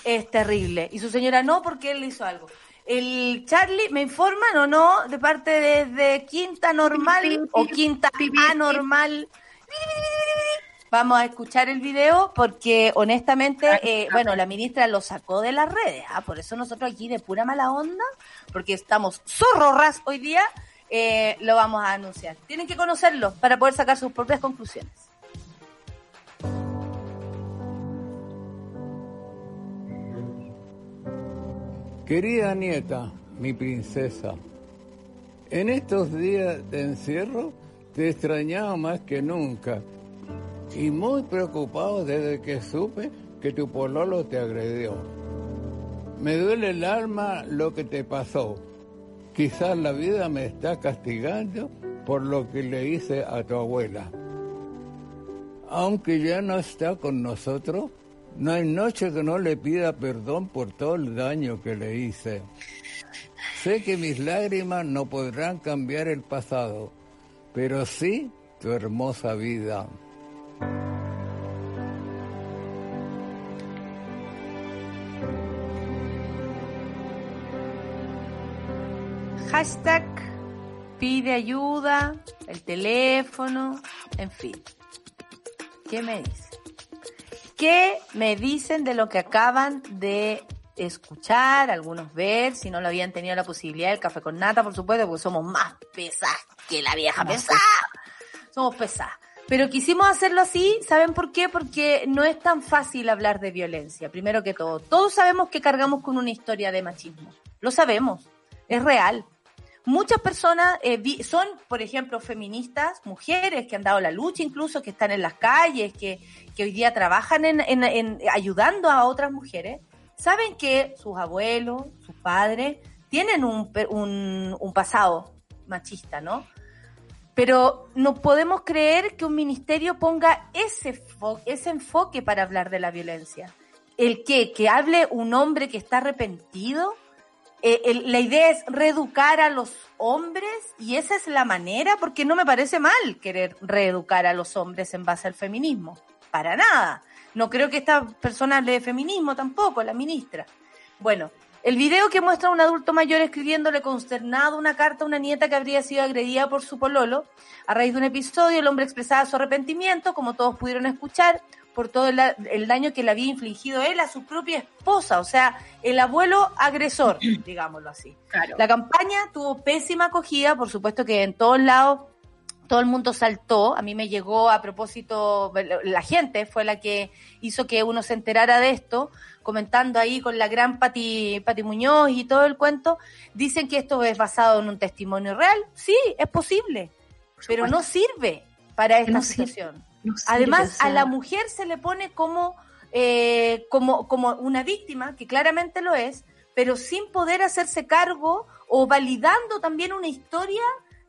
Es terrible. Y su señora no, porque él le hizo algo. El Charlie, ¿me informan o no? De parte de, de Quinta Normal o Quinta Anormal. Vamos a escuchar el video porque honestamente, eh, bueno, la ministra lo sacó de las redes. ¿ah? Por eso nosotros aquí de pura mala onda, porque estamos zorrorras hoy día, eh, lo vamos a anunciar. Tienen que conocerlo para poder sacar sus propias conclusiones. Querida nieta, mi princesa, en estos días de encierro te extrañaba más que nunca y muy preocupado desde que supe que tu pololo te agredió. Me duele el alma lo que te pasó. Quizás la vida me está castigando por lo que le hice a tu abuela. Aunque ya no está con nosotros, no hay noche que no le pida perdón por todo el daño que le hice. Sé que mis lágrimas no podrán cambiar el pasado, pero sí tu hermosa vida. Hashtag pide ayuda, el teléfono, en fin. ¿Qué me dicen? ¿Qué me dicen de lo que acaban de escuchar, algunos ver, si no lo habían tenido la posibilidad, el café con nata, por supuesto, porque somos más pesadas que la vieja pesada. Somos pesadas. Pero quisimos hacerlo así, ¿saben por qué? Porque no es tan fácil hablar de violencia, primero que todo. Todos sabemos que cargamos con una historia de machismo. Lo sabemos, es real. Muchas personas eh, vi- son, por ejemplo, feministas, mujeres que han dado la lucha incluso, que están en las calles, que, que hoy día trabajan en, en- en ayudando a otras mujeres. Saben que sus abuelos, sus padres, tienen un, un, un pasado machista, ¿no? Pero no podemos creer que un ministerio ponga ese, ese enfoque para hablar de la violencia. ¿El qué? ¿Que hable un hombre que está arrepentido? Eh, la idea es reeducar a los hombres y esa es la manera, porque no me parece mal querer reeducar a los hombres en base al feminismo. Para nada. No creo que esta persona hable de feminismo tampoco, la ministra. Bueno, el video que muestra a un adulto mayor escribiéndole consternado una carta a una nieta que habría sido agredida por su pololo. A raíz de un episodio, el hombre expresaba su arrepentimiento, como todos pudieron escuchar, por todo el, el daño que le había infligido él a su propia esposa, o sea, el abuelo agresor, [CLEARS THROAT] digámoslo así. Claro. La campaña tuvo pésima acogida, por supuesto que en todos lados todo el mundo saltó. A mí me llegó a propósito, la gente fue la que hizo que uno se enterara de esto, comentando ahí con la gran Pati, Pati Muñoz y todo el cuento. Dicen que esto es basado en un testimonio real. Sí, es posible, pero no sirve para esta No sirve. situación. No sirve, Además, o sea, a la mujer se le pone como, eh, como, como una víctima, que claramente lo es, pero sin poder hacerse cargo o validando también una historia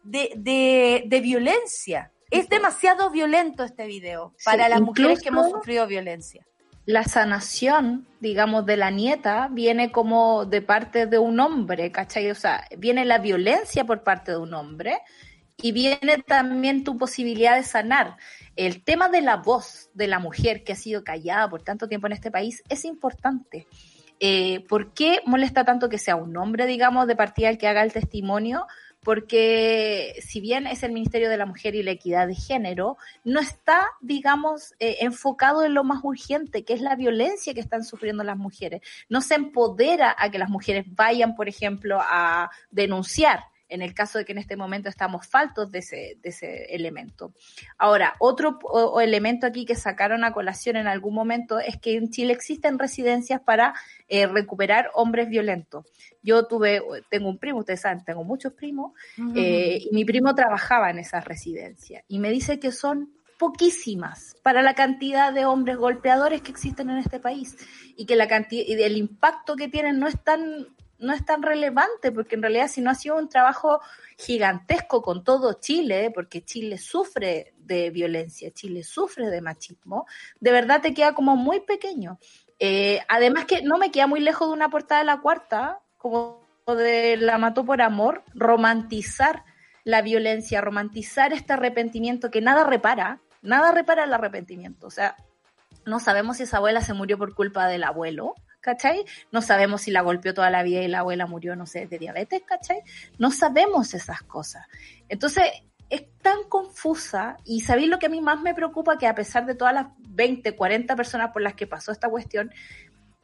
de, de, de violencia. Es demasiado violento este video Sí, para las mujeres que hemos sufrido violencia. la sanación, digamos, de la nieta viene como de parte de un hombre, ¿cachai? O sea, viene la violencia por parte de un hombre y viene también tu posibilidad de sanar. El tema de la voz de la mujer que ha sido callada por tanto tiempo en este país es importante. Eh, ¿Por qué molesta tanto que sea un hombre, digamos, de partida el que haga el testimonio? Porque si bien es el Ministerio de la Mujer y la Equidad de Género, no está, digamos, eh, enfocado en lo más urgente, que es la violencia que están sufriendo las mujeres. No se empodera a que las mujeres vayan, por ejemplo, a denunciar en el caso de que en este momento estamos faltos de ese, de ese elemento. Ahora, otro o- o elemento aquí que sacaron a colación en algún momento es que en Chile existen residencias para eh, recuperar hombres violentos. Yo tuve, tengo un primo, ustedes saben, tengo muchos primos, eh, y mi primo trabajaba en esas residencias y me dice que son poquísimas para la cantidad de hombres golpeadores que existen en este país y que la cantidad y el impacto que tienen no es tan no es tan relevante porque en realidad si no ha sido un trabajo gigantesco con todo Chile, porque Chile sufre de violencia, Chile sufre de machismo, de verdad te queda como muy pequeño. Eh, además que no me queda muy lejos de una portada de la cuarta, como de La mató por amor, romantizar la violencia, romantizar este arrepentimiento que nada repara, nada repara el arrepentimiento. O sea, no sabemos si esa abuela se murió por culpa del abuelo, ¿cachai? No sabemos si la golpeó toda la vida y la abuela murió, no sé, de diabetes, ¿cachai? No sabemos esas cosas. Entonces, es tan confusa y sabéis lo que a mí más me preocupa, que a pesar de todas las 20, 40 personas por las que pasó esta cuestión,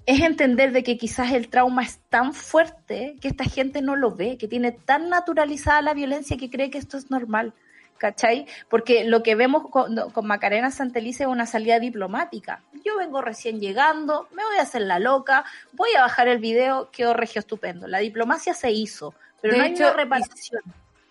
es entender de que quizás el trauma es tan fuerte que esta gente no lo ve, que tiene tan naturalizada la violencia que cree que esto es normal. ¿Cachai? Porque lo que vemos con, con Macarena Santelice es una salida diplomática. Yo vengo recién llegando, me voy a hacer la loca, voy a bajar el video, quedó regio estupendo. La diplomacia se hizo, pero De no hay hecho, una reparación.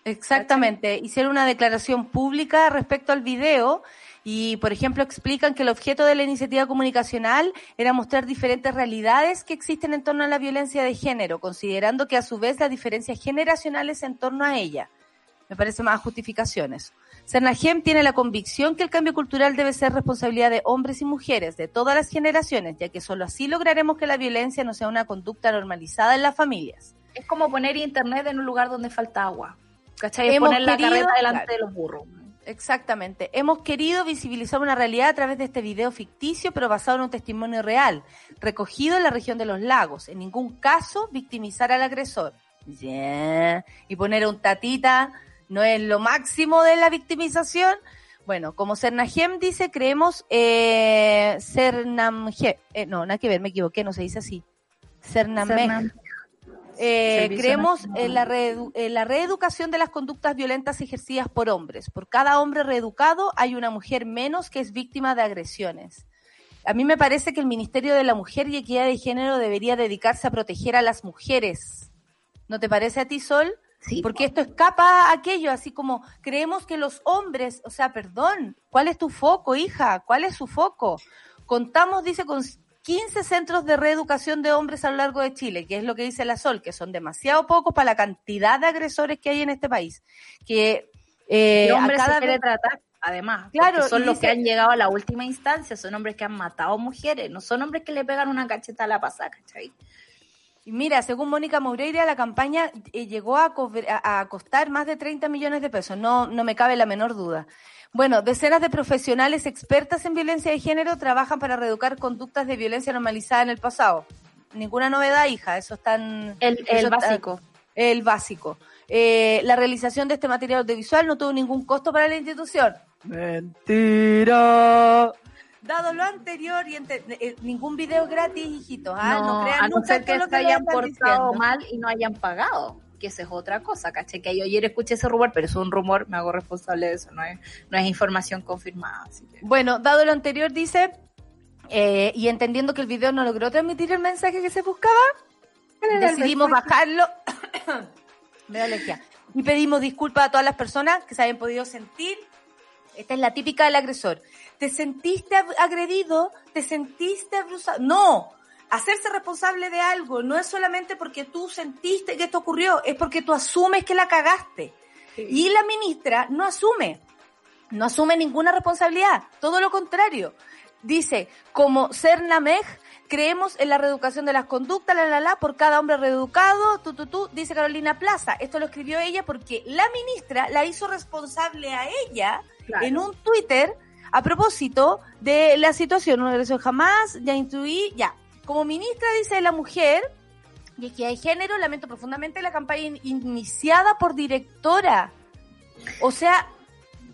Exactamente. Hicieron una declaración pública respecto al video y, por ejemplo, explican que el objeto de la iniciativa comunicacional era mostrar diferentes realidades que existen en torno a la violencia de género, considerando que a su vez las diferencias generacionales en torno a ella. Me parece más justificaciones. Cernajem tiene la convicción que el cambio cultural debe ser responsabilidad de hombres y mujeres de todas las generaciones, ya que solo así lograremos que la violencia no sea una conducta normalizada en las familias. Es como poner internet en un lugar donde falta agua. ¿Cachai? Es Hemos poner la querido- carreta delante claro. de los burros. Exactamente. Hemos querido visibilizar una realidad a través de este video ficticio, pero basado en un testimonio real, recogido en la región de los lagos. En ningún caso victimizar al agresor. Yeah. Y poner un tatita no es lo máximo de la victimización. Bueno, como Cernajem dice, creemos eh, eh, no, nada que ver, me equivoqué, no se dice así. Cernamej. Cernam- Eh, creemos en la, reedu- en la reeducación de las conductas violentas ejercidas por hombres. Por cada hombre reeducado hay una mujer menos que es víctima de agresiones. A mí me parece que el Ministerio de la Mujer y Equidad de Género debería dedicarse a proteger a las mujeres. ¿No te parece a ti, Sol? Sí, Porque esto escapa a aquello, así como creemos que los hombres, o sea, perdón, ¿cuál es tu foco, hija? ¿Cuál es su foco? Contamos, dice, con 15 centros de reeducación de hombres a lo largo de Chile, que es lo que dice la Sol, que son demasiado pocos para la cantidad de agresores que hay en este país. Que eh, ¿Qué a cada se quiere vez- tratar? Además, Claro, son los dice- que han llegado a la última instancia, son hombres que han matado mujeres, no son hombres que le pegan una cacheta a la pasada, ¿cachai? Y Mira, según Mónica Moreira, la campaña eh, llegó a, cobr- a- a costar más de 30 millones de pesos, no, no me cabe la menor duda. Bueno, decenas de profesionales expertas en violencia de género trabajan para reeducar conductas de violencia normalizada en el pasado. Ninguna novedad, hija, eso. El, eso el básico. el básico. Eh, la realización de este material audiovisual no tuvo ningún costo para la institución. Mentira. Dado lo anterior y ente- eh, ningún video gratis, hijitos. ¿ah? No, no, crean a no nunca ser que lo se que hayan portado diciendo. mal y no hayan pagado, que esa es otra cosa. Que yo ayer escuché ese rumor, pero es un rumor, me hago responsable de eso, no es, no es información confirmada. Así que. Bueno, dado lo anterior, dice, eh, y entendiendo que el video no logró transmitir el mensaje que se buscaba, decidimos [COUGHS] bajarlo. [COUGHS] Me da alergia. Y pedimos disculpas a todas las personas que se hayan podido sentir. Esta es la típica del agresor. ¿Te sentiste ag- agredido? ¿Te sentiste abusado? No. Hacerse responsable de algo no es solamente porque tú sentiste que esto ocurrió, es porque tú asumes que la cagaste. Y la ministra no asume no asume ninguna responsabilidad, todo lo contrario. Dice, como Cernamej, creemos en la reeducación de las conductas, la, la, la, por cada hombre reeducado, tú, tú, tú, dice Carolina Plaza. Esto lo escribió ella porque la ministra la hizo responsable a ella Claro. en un Twitter a propósito de la situación. Una agresión jamás, ya intuí, ya. Como ministra, dice la mujer, y que hay género, lamento profundamente la campaña in- iniciada por directora. O sea,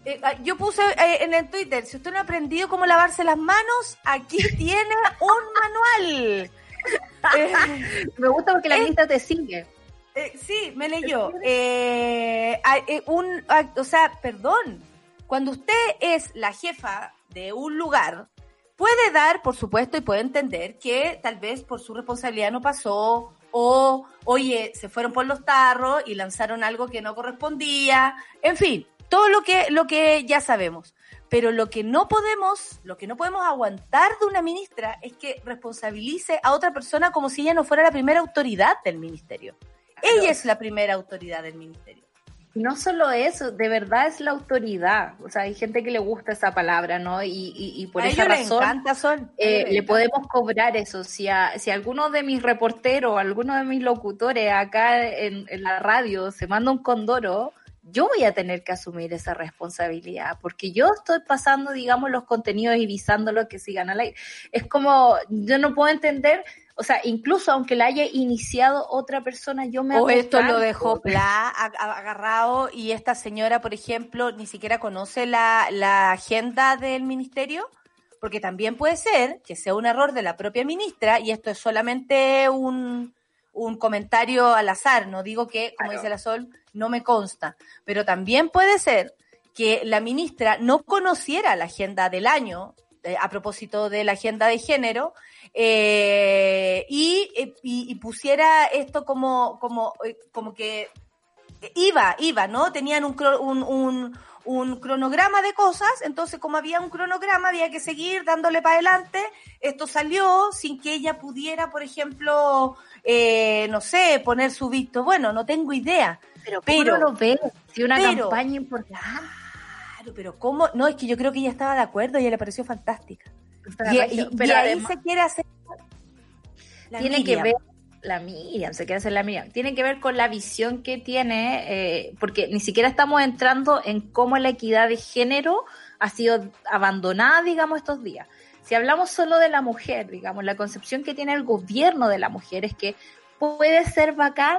eh, ah, yo puse eh, en el Twitter, si usted no ha aprendido cómo lavarse las manos, aquí [LAUGHS] tiene un manual. Eh, [LAUGHS] Me gusta porque la Es- lista te sigue. eh, sí, me leyó. Un, ah, o sea, perdón, cuando usted es la jefa de un lugar, puede dar, por supuesto, y puede entender que tal vez por su responsabilidad no pasó, o, oye, se fueron por los tarros y lanzaron algo que no correspondía, en fin, todo lo que, lo que ya sabemos. Pero lo que no podemos, lo que no podemos aguantar de una ministra es que responsabilice a otra persona como si ella no fuera la primera autoridad del ministerio. Ella es la primera autoridad del ministerio. Y no solo eso, de verdad es la autoridad. O sea, hay gente que le gusta esa palabra, ¿no? Y, y, y por a esa razón encanta eh, le podemos cobrar eso. Si, a- si alguno de mis reporteros, alguno de mis locutores acá en, en la radio se manda un condoro, yo voy a tener que asumir esa responsabilidad, porque yo estoy pasando, digamos, los contenidos y visándolos que sigan al aire. Es como, yo no puedo entender, o sea, incluso aunque la haya iniciado otra persona, yo me O esto lo dejó pla, agarrado y esta señora, por ejemplo, ni siquiera conoce la, la agenda del ministerio, porque también puede ser que sea un error de la propia ministra y esto es solamente un, un comentario al azar, no digo que, como Claro. dice la Sol, no me consta, pero también puede ser que la ministra no conociera la agenda del año eh, a propósito de la agenda de género eh, y, eh, y- y pusiera esto como, como, eh, como que iba, iba, ¿no? Tenían un, un, un, un cronograma de cosas, entonces como había un cronograma había que seguir dándole para adelante, esto salió sin que ella pudiera, por ejemplo, eh, no sé, poner su visto, bueno, no tengo idea. Pero, Pero- lo ves? Si una pero- campaña importante. Claro, pero ¿cómo? No, es que yo creo que ella estaba de acuerdo y ella le pareció fantástica. Y, ahí se quiere hacer... tiene Miriam. que ver La Miriam, se quiere hacer la Miriam. Tiene que ver con la visión que tiene, eh, porque ni siquiera estamos entrando en cómo la equidad de género ha sido abandonada, digamos, estos días. Si hablamos solo de la mujer, digamos, la concepción que tiene el gobierno de la mujer es que puede ser bacán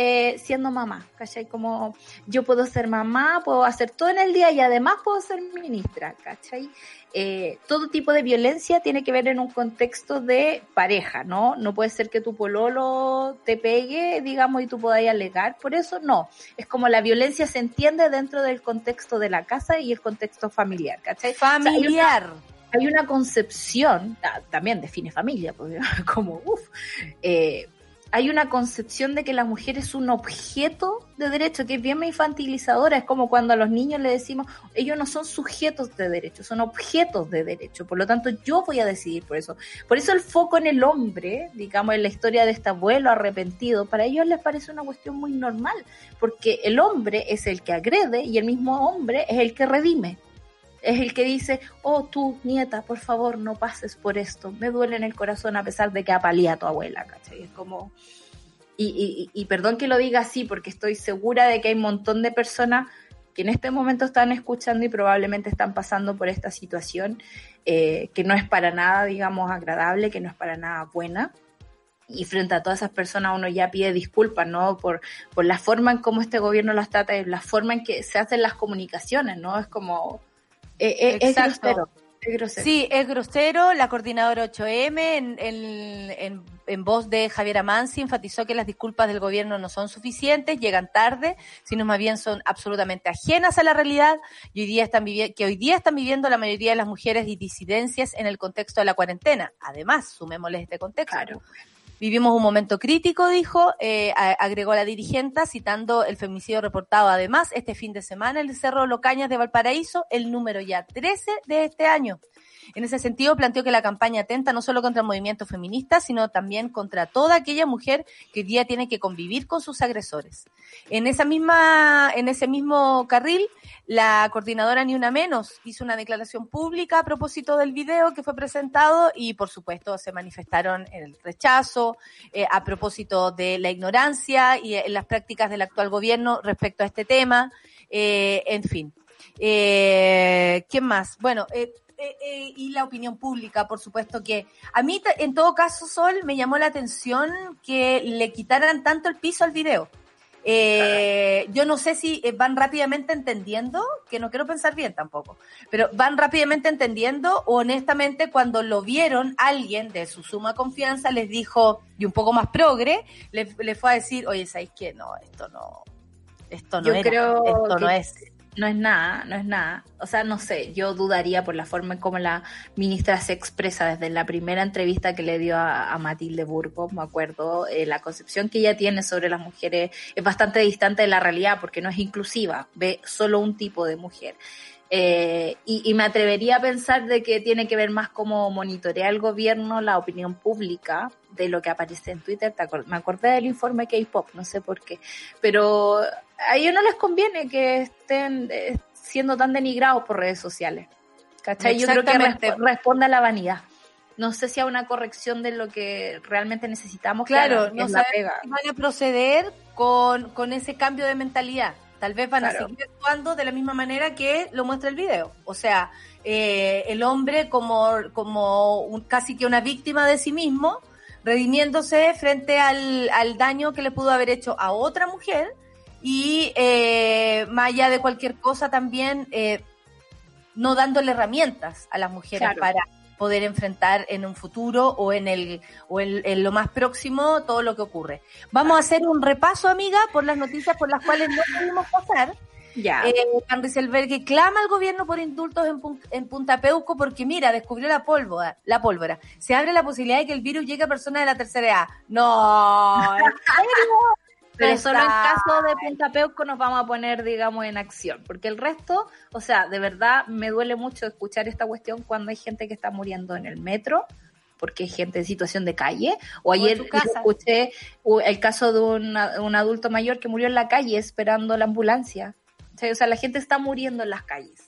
eh, siendo mamá, ¿cachai? Como yo puedo ser mamá, puedo hacer todo en el día y además puedo ser ministra, ¿cachai? Eh, todo tipo de violencia tiene que ver en un contexto de pareja, ¿no? No puede ser que tu pololo te pegue, digamos, y tú podáis alegar por eso, no. Es como la violencia se entiende dentro del contexto de la casa y el contexto familiar, ¿cachai? O sea, hay una- Familiar. hay una concepción, ta- también define familia, [LAUGHS] como, uff, eh, hay una concepción de que la mujer es un objeto de derecho, que es bien infantilizadora, es como cuando a los niños le decimos, ellos no son sujetos de derecho, son objetos de derecho, por lo tanto yo voy a decidir por eso. Por eso el foco en el hombre, digamos, en la historia de este abuelo arrepentido, para ellos les parece una cuestión muy normal, porque el hombre es el que agrede y el mismo hombre es el que redime es el que dice, oh tú, nieta, por favor, no pases por esto, me duele en el corazón a pesar de que apalía a tu abuela, ¿cachai? Es como... Y, y, perdón que lo diga así, porque estoy segura de que hay un montón de personas que en este momento están escuchando y probablemente están pasando por esta situación eh, que no es para nada, digamos, agradable, que no es para nada buena. Y frente a todas esas personas uno ya pide disculpas, ¿no? Por, por la forma en cómo este gobierno las trata y la forma en que se hacen las comunicaciones, ¿no? Es como... eh, eh, es Exacto. grosero. Es grosero. Sí, es grosero. La coordinadora 8M, en, en, en, en voz de Javier Amansi, enfatizó que las disculpas del gobierno no son suficientes, llegan tarde, sino más bien son absolutamente ajenas a la realidad y hoy día están que hoy día están viviendo la mayoría de las mujeres y disidencias en el contexto de la cuarentena. Además, sumémosle este contexto. Claro. Vivimos un momento crítico, dijo, eh, agregó la dirigente, citando el femicidio reportado además este fin de semana en el Cerro Locañas de Valparaíso, el número ya 13 de este año. En ese sentido, planteó que la campaña atenta no solo contra el movimiento feminista, sino también contra toda aquella mujer que hoy día tiene que convivir con sus agresores. En esa misma, en ese mismo carril, la coordinadora Ni Una Menos hizo una declaración pública a propósito del video que fue presentado y, por supuesto, se manifestaron el rechazo eh, a propósito de la ignorancia y en las prácticas del actual gobierno respecto a este tema. Eh, en fin. Eh, ¿Qué más? Bueno, eh, eh, eh, y la opinión pública, por supuesto que a mí, en todo caso, Sol, me llamó la atención que le quitaran tanto el piso al video. Eh, yo no sé si van rápidamente entendiendo, que no quiero pensar bien tampoco, pero van rápidamente entendiendo o honestamente cuando lo vieron, alguien de su suma confianza les dijo, y un poco más progre, le, le fue a decir, oye, ¿sabéis qué? No, esto no, esto no Yo era, creo esto no que- es. No es nada, no es nada. O sea, no sé, yo dudaría por la forma en cómo la ministra se expresa desde la primera entrevista que le dio a, Matilde Burgos, me acuerdo, eh, la concepción que ella tiene sobre las mujeres es bastante distante de la realidad porque no es inclusiva, ve solo un tipo de mujer. Eh, y, y me atrevería a pensar de que tiene que ver más como monitorea el gobierno la opinión pública de lo que aparece en Twitter. ¿Te acuer- Me acordé del informe K-Pop, no sé por qué. Pero a ellos no les conviene que estén eh, siendo tan denigrados por redes sociales. ¿Cachai? Yo creo que resp- responde a la vanidad. No sé si a una corrección de lo que realmente necesitamos. Claro, hagan, que no es la pega. si van a proceder con, con ese cambio de mentalidad. Tal vez van a seguir actuando de la misma manera que lo muestra el video. O sea, eh, el hombre como, como un- casi que una víctima de sí mismo, redimiéndose frente al, al daño que le pudo haber hecho a otra mujer y eh, más allá de cualquier cosa también eh, no dándole herramientas a las mujeres Claro. para poder enfrentar en un futuro o en el o en, en lo más próximo todo lo que ocurre. Vamos a hacer un repaso, amiga, por las noticias por las cuales no pudimos pasar. Ya. Eh, Van clama al gobierno por indultos en, en Punta Peuco porque, mira, descubrió la pólvora, la pólvora. Se abre la posibilidad de que el virus llegue a personas de la tercera edad. No, ¿en serio? Pero solo en caso de Punta Peuco nos vamos a poner, digamos, en acción. Porque el resto, o sea, de verdad me duele mucho escuchar esta cuestión cuando hay gente que está muriendo en el metro, porque hay gente en situación de calle. O ayer casa. escuché el caso de un, un adulto mayor que murió en la calle esperando la ambulancia. O sea, o sea, la gente está muriendo en las calles.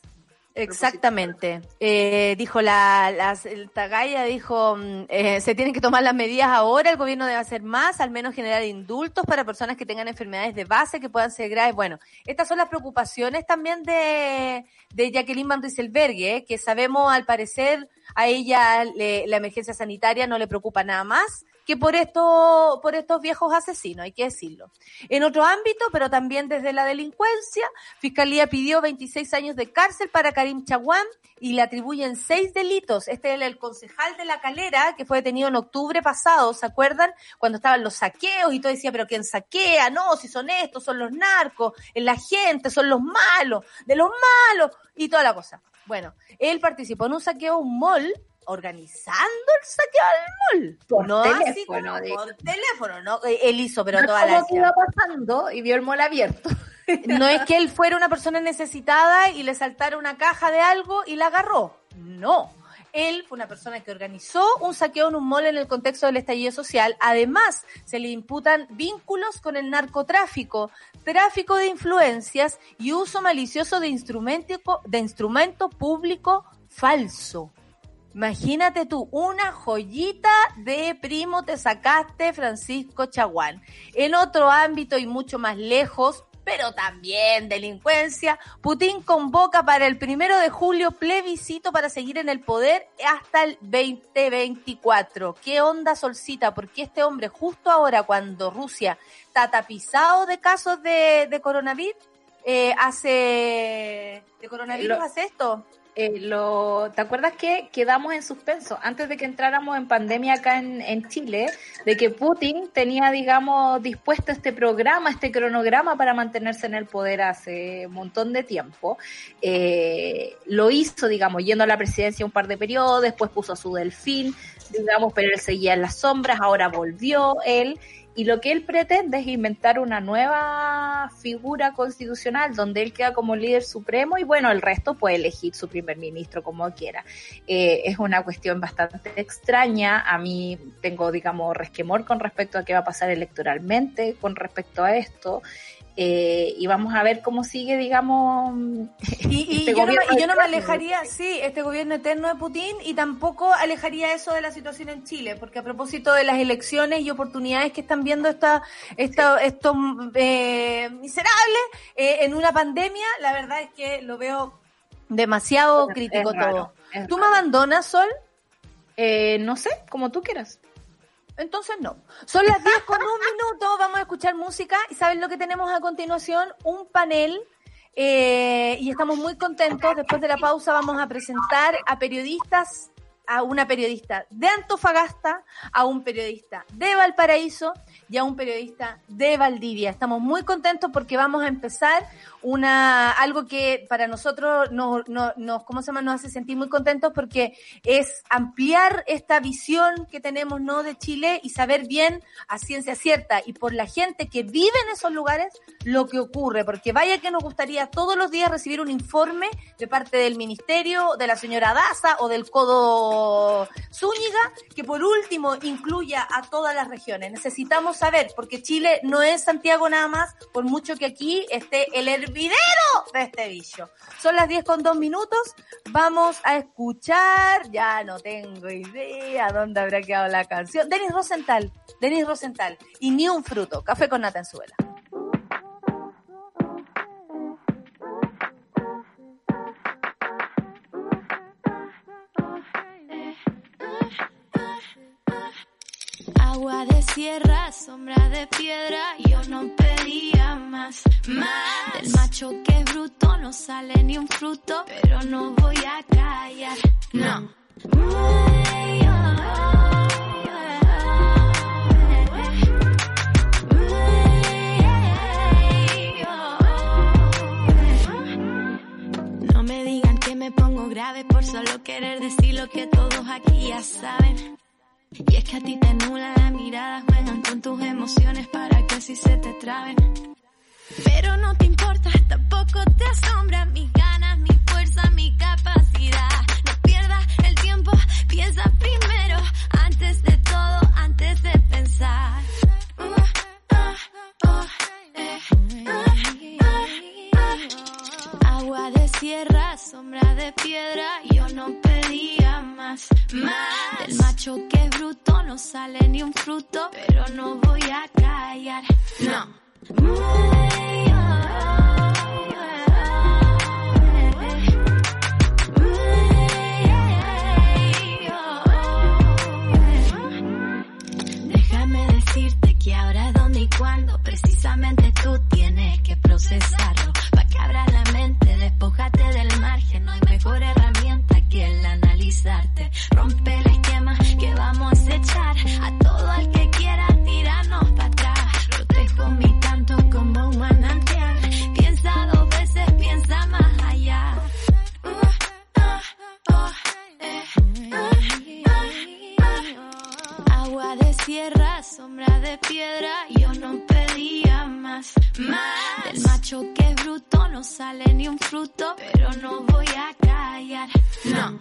Exactamente. Eh, dijo la, las- el Tagaya dijo, mm, eh, se tienen que tomar las medidas ahora, el gobierno debe hacer más, al menos generar indultos para personas que tengan enfermedades de base que puedan ser graves. Bueno, estas son las preocupaciones también de, de Jacqueline Van Rieselberghe, eh, que sabemos al parecer a ella le- la emergencia sanitaria no le preocupa nada más que por esto, por estos viejos asesinos, hay que decirlo. En otro ámbito, pero también desde la delincuencia, Fiscalía pidió 26 años de cárcel para Karim Chaguán y le atribuyen seis delitos. Este es el concejal de La Calera, que fue detenido en octubre pasado, ¿se acuerdan? Cuando estaban los saqueos y todo decía, pero ¿quién saquea? No, si son estos, son los narcos, es la gente, son los malos, de los malos, y toda la cosa. Bueno, él participó en un saqueo un mall, organizando el saqueo al mall. Por no así teléfono, como dijo. por teléfono, ¿no? Eh, Él hizo, pero No toda la como que iba pasando y vio el mall abierto. [LAUGHS] no es que él fuera una persona necesitada y le saltara una caja de algo y la agarró. No. Él fue una persona que organizó un saqueo en un mall en el contexto del estallido social. Además, se le imputan vínculos con el narcotráfico, tráfico de influencias y uso malicioso de instrumento, de instrumento público falso. Imagínate tú, una joyita de primo te sacaste, Francisco Chaguán. En otro ámbito y mucho más lejos, pero también delincuencia, Putin convoca para el primero de julio plebiscito para seguir en el poder hasta el 2024. ¿Qué onda, Solcita? Porque este hombre, justo ahora, cuando Rusia está tapizado de casos de, de coronavirus, eh, hace. de coronavirus Lo- hace esto. Eh, lo, ¿Te acuerdas que quedamos en suspenso antes de que entráramos en pandemia acá en, en Chile? De que Putin tenía, digamos, dispuesto este programa, este cronograma para mantenerse en el poder hace un montón de tiempo. Eh, lo hizo, digamos, yendo a la presidencia un par de periodos, después puso a su delfín, digamos, pero él seguía en las sombras, ahora volvió él. Y lo que él pretende es inventar una nueva figura constitucional donde él queda como líder supremo y bueno, el resto puede elegir su primer ministro como quiera. Eh, es una cuestión bastante extraña. A mí tengo, digamos, resquemor con respecto a qué va a pasar electoralmente con respecto a esto. Eh, y vamos a ver cómo sigue, digamos, Y, y este yo, no y yo no me alejaría, sí, este gobierno eterno de Putin y tampoco alejaría eso de la situación en Chile, porque a propósito de las elecciones y oportunidades que están viendo esta, esta, estos eh, miserables eh, en una pandemia, la verdad es que lo veo demasiado Es crítico raro, todo. ¿Tú me abandonas, Sol? Eh, no sé, como tú quieras. Entonces no. Son las 10 con un minuto, vamos a escuchar música y ¿saben lo que tenemos a continuación? Un panel eh, y estamos muy contentos. Después de la pausa vamos a presentar a periodistas, a una periodista de Antofagasta, a un periodista de Valparaíso y a un periodista de Valdivia. Estamos muy contentos porque vamos a empezar una algo que para nosotros nos, nos, nos, ¿cómo se llama? nos hace sentir muy contentos porque es ampliar esta visión que tenemos no de Chile y saber bien a ciencia cierta y por la gente que vive en esos lugares lo que ocurre, porque vaya que nos gustaría todos los días recibir un informe de parte del ministerio, de la señora Daza o del codo Zúñiga, que por último incluya a todas las regiones. Necesitamos saber, porque Chile no es Santiago nada más, por mucho que aquí esté el hervidero de este bicho. Son las 10 con 2 minutos, vamos a escuchar, ya no tengo idea dónde habrá quedado la canción, Denis Rosenthal, Denis Rosenthal, y ni un fruto, café con nata en suela. Agua de sierra, sombra de piedra, yo no pedía más, más. Del macho que es bruto no sale ni un fruto, pero no voy a callar, no. Uy, No me digan que me pongo grave por solo querer decir lo que todos aquí ya saben. Y es que a ti te nula la mirada, juegan con tus emociones para que así se te traben. Pero no te importa, tampoco te asombra mis ganas, mi fuerza, mi capacidad. No pierdas el tiempo, piensa primero, antes de todo, antes de pensar. Agua de sierra, sombra de piedra, yo no pedía más, más. Del macho que es bruto no sale ni un fruto, pero no voy a callar, no. Déjame decirte que ahora, dónde y cuándo, precisamente tú tienes que procesarlo. Que abra la mente, despójate del margen. No hay mejor herramienta que el analizarte. Rompe el esquema que vamos a echar a todo el que quiera tirarnos para atrás. Protejo mi canto como un manantial. Piensa dos veces, piensa más allá. Uh, ah, oh, eh, ah, de sierra, sombra de piedra, yo no pedía más, más. Del macho que es bruto no sale ni un fruto, pero no voy a callar, no.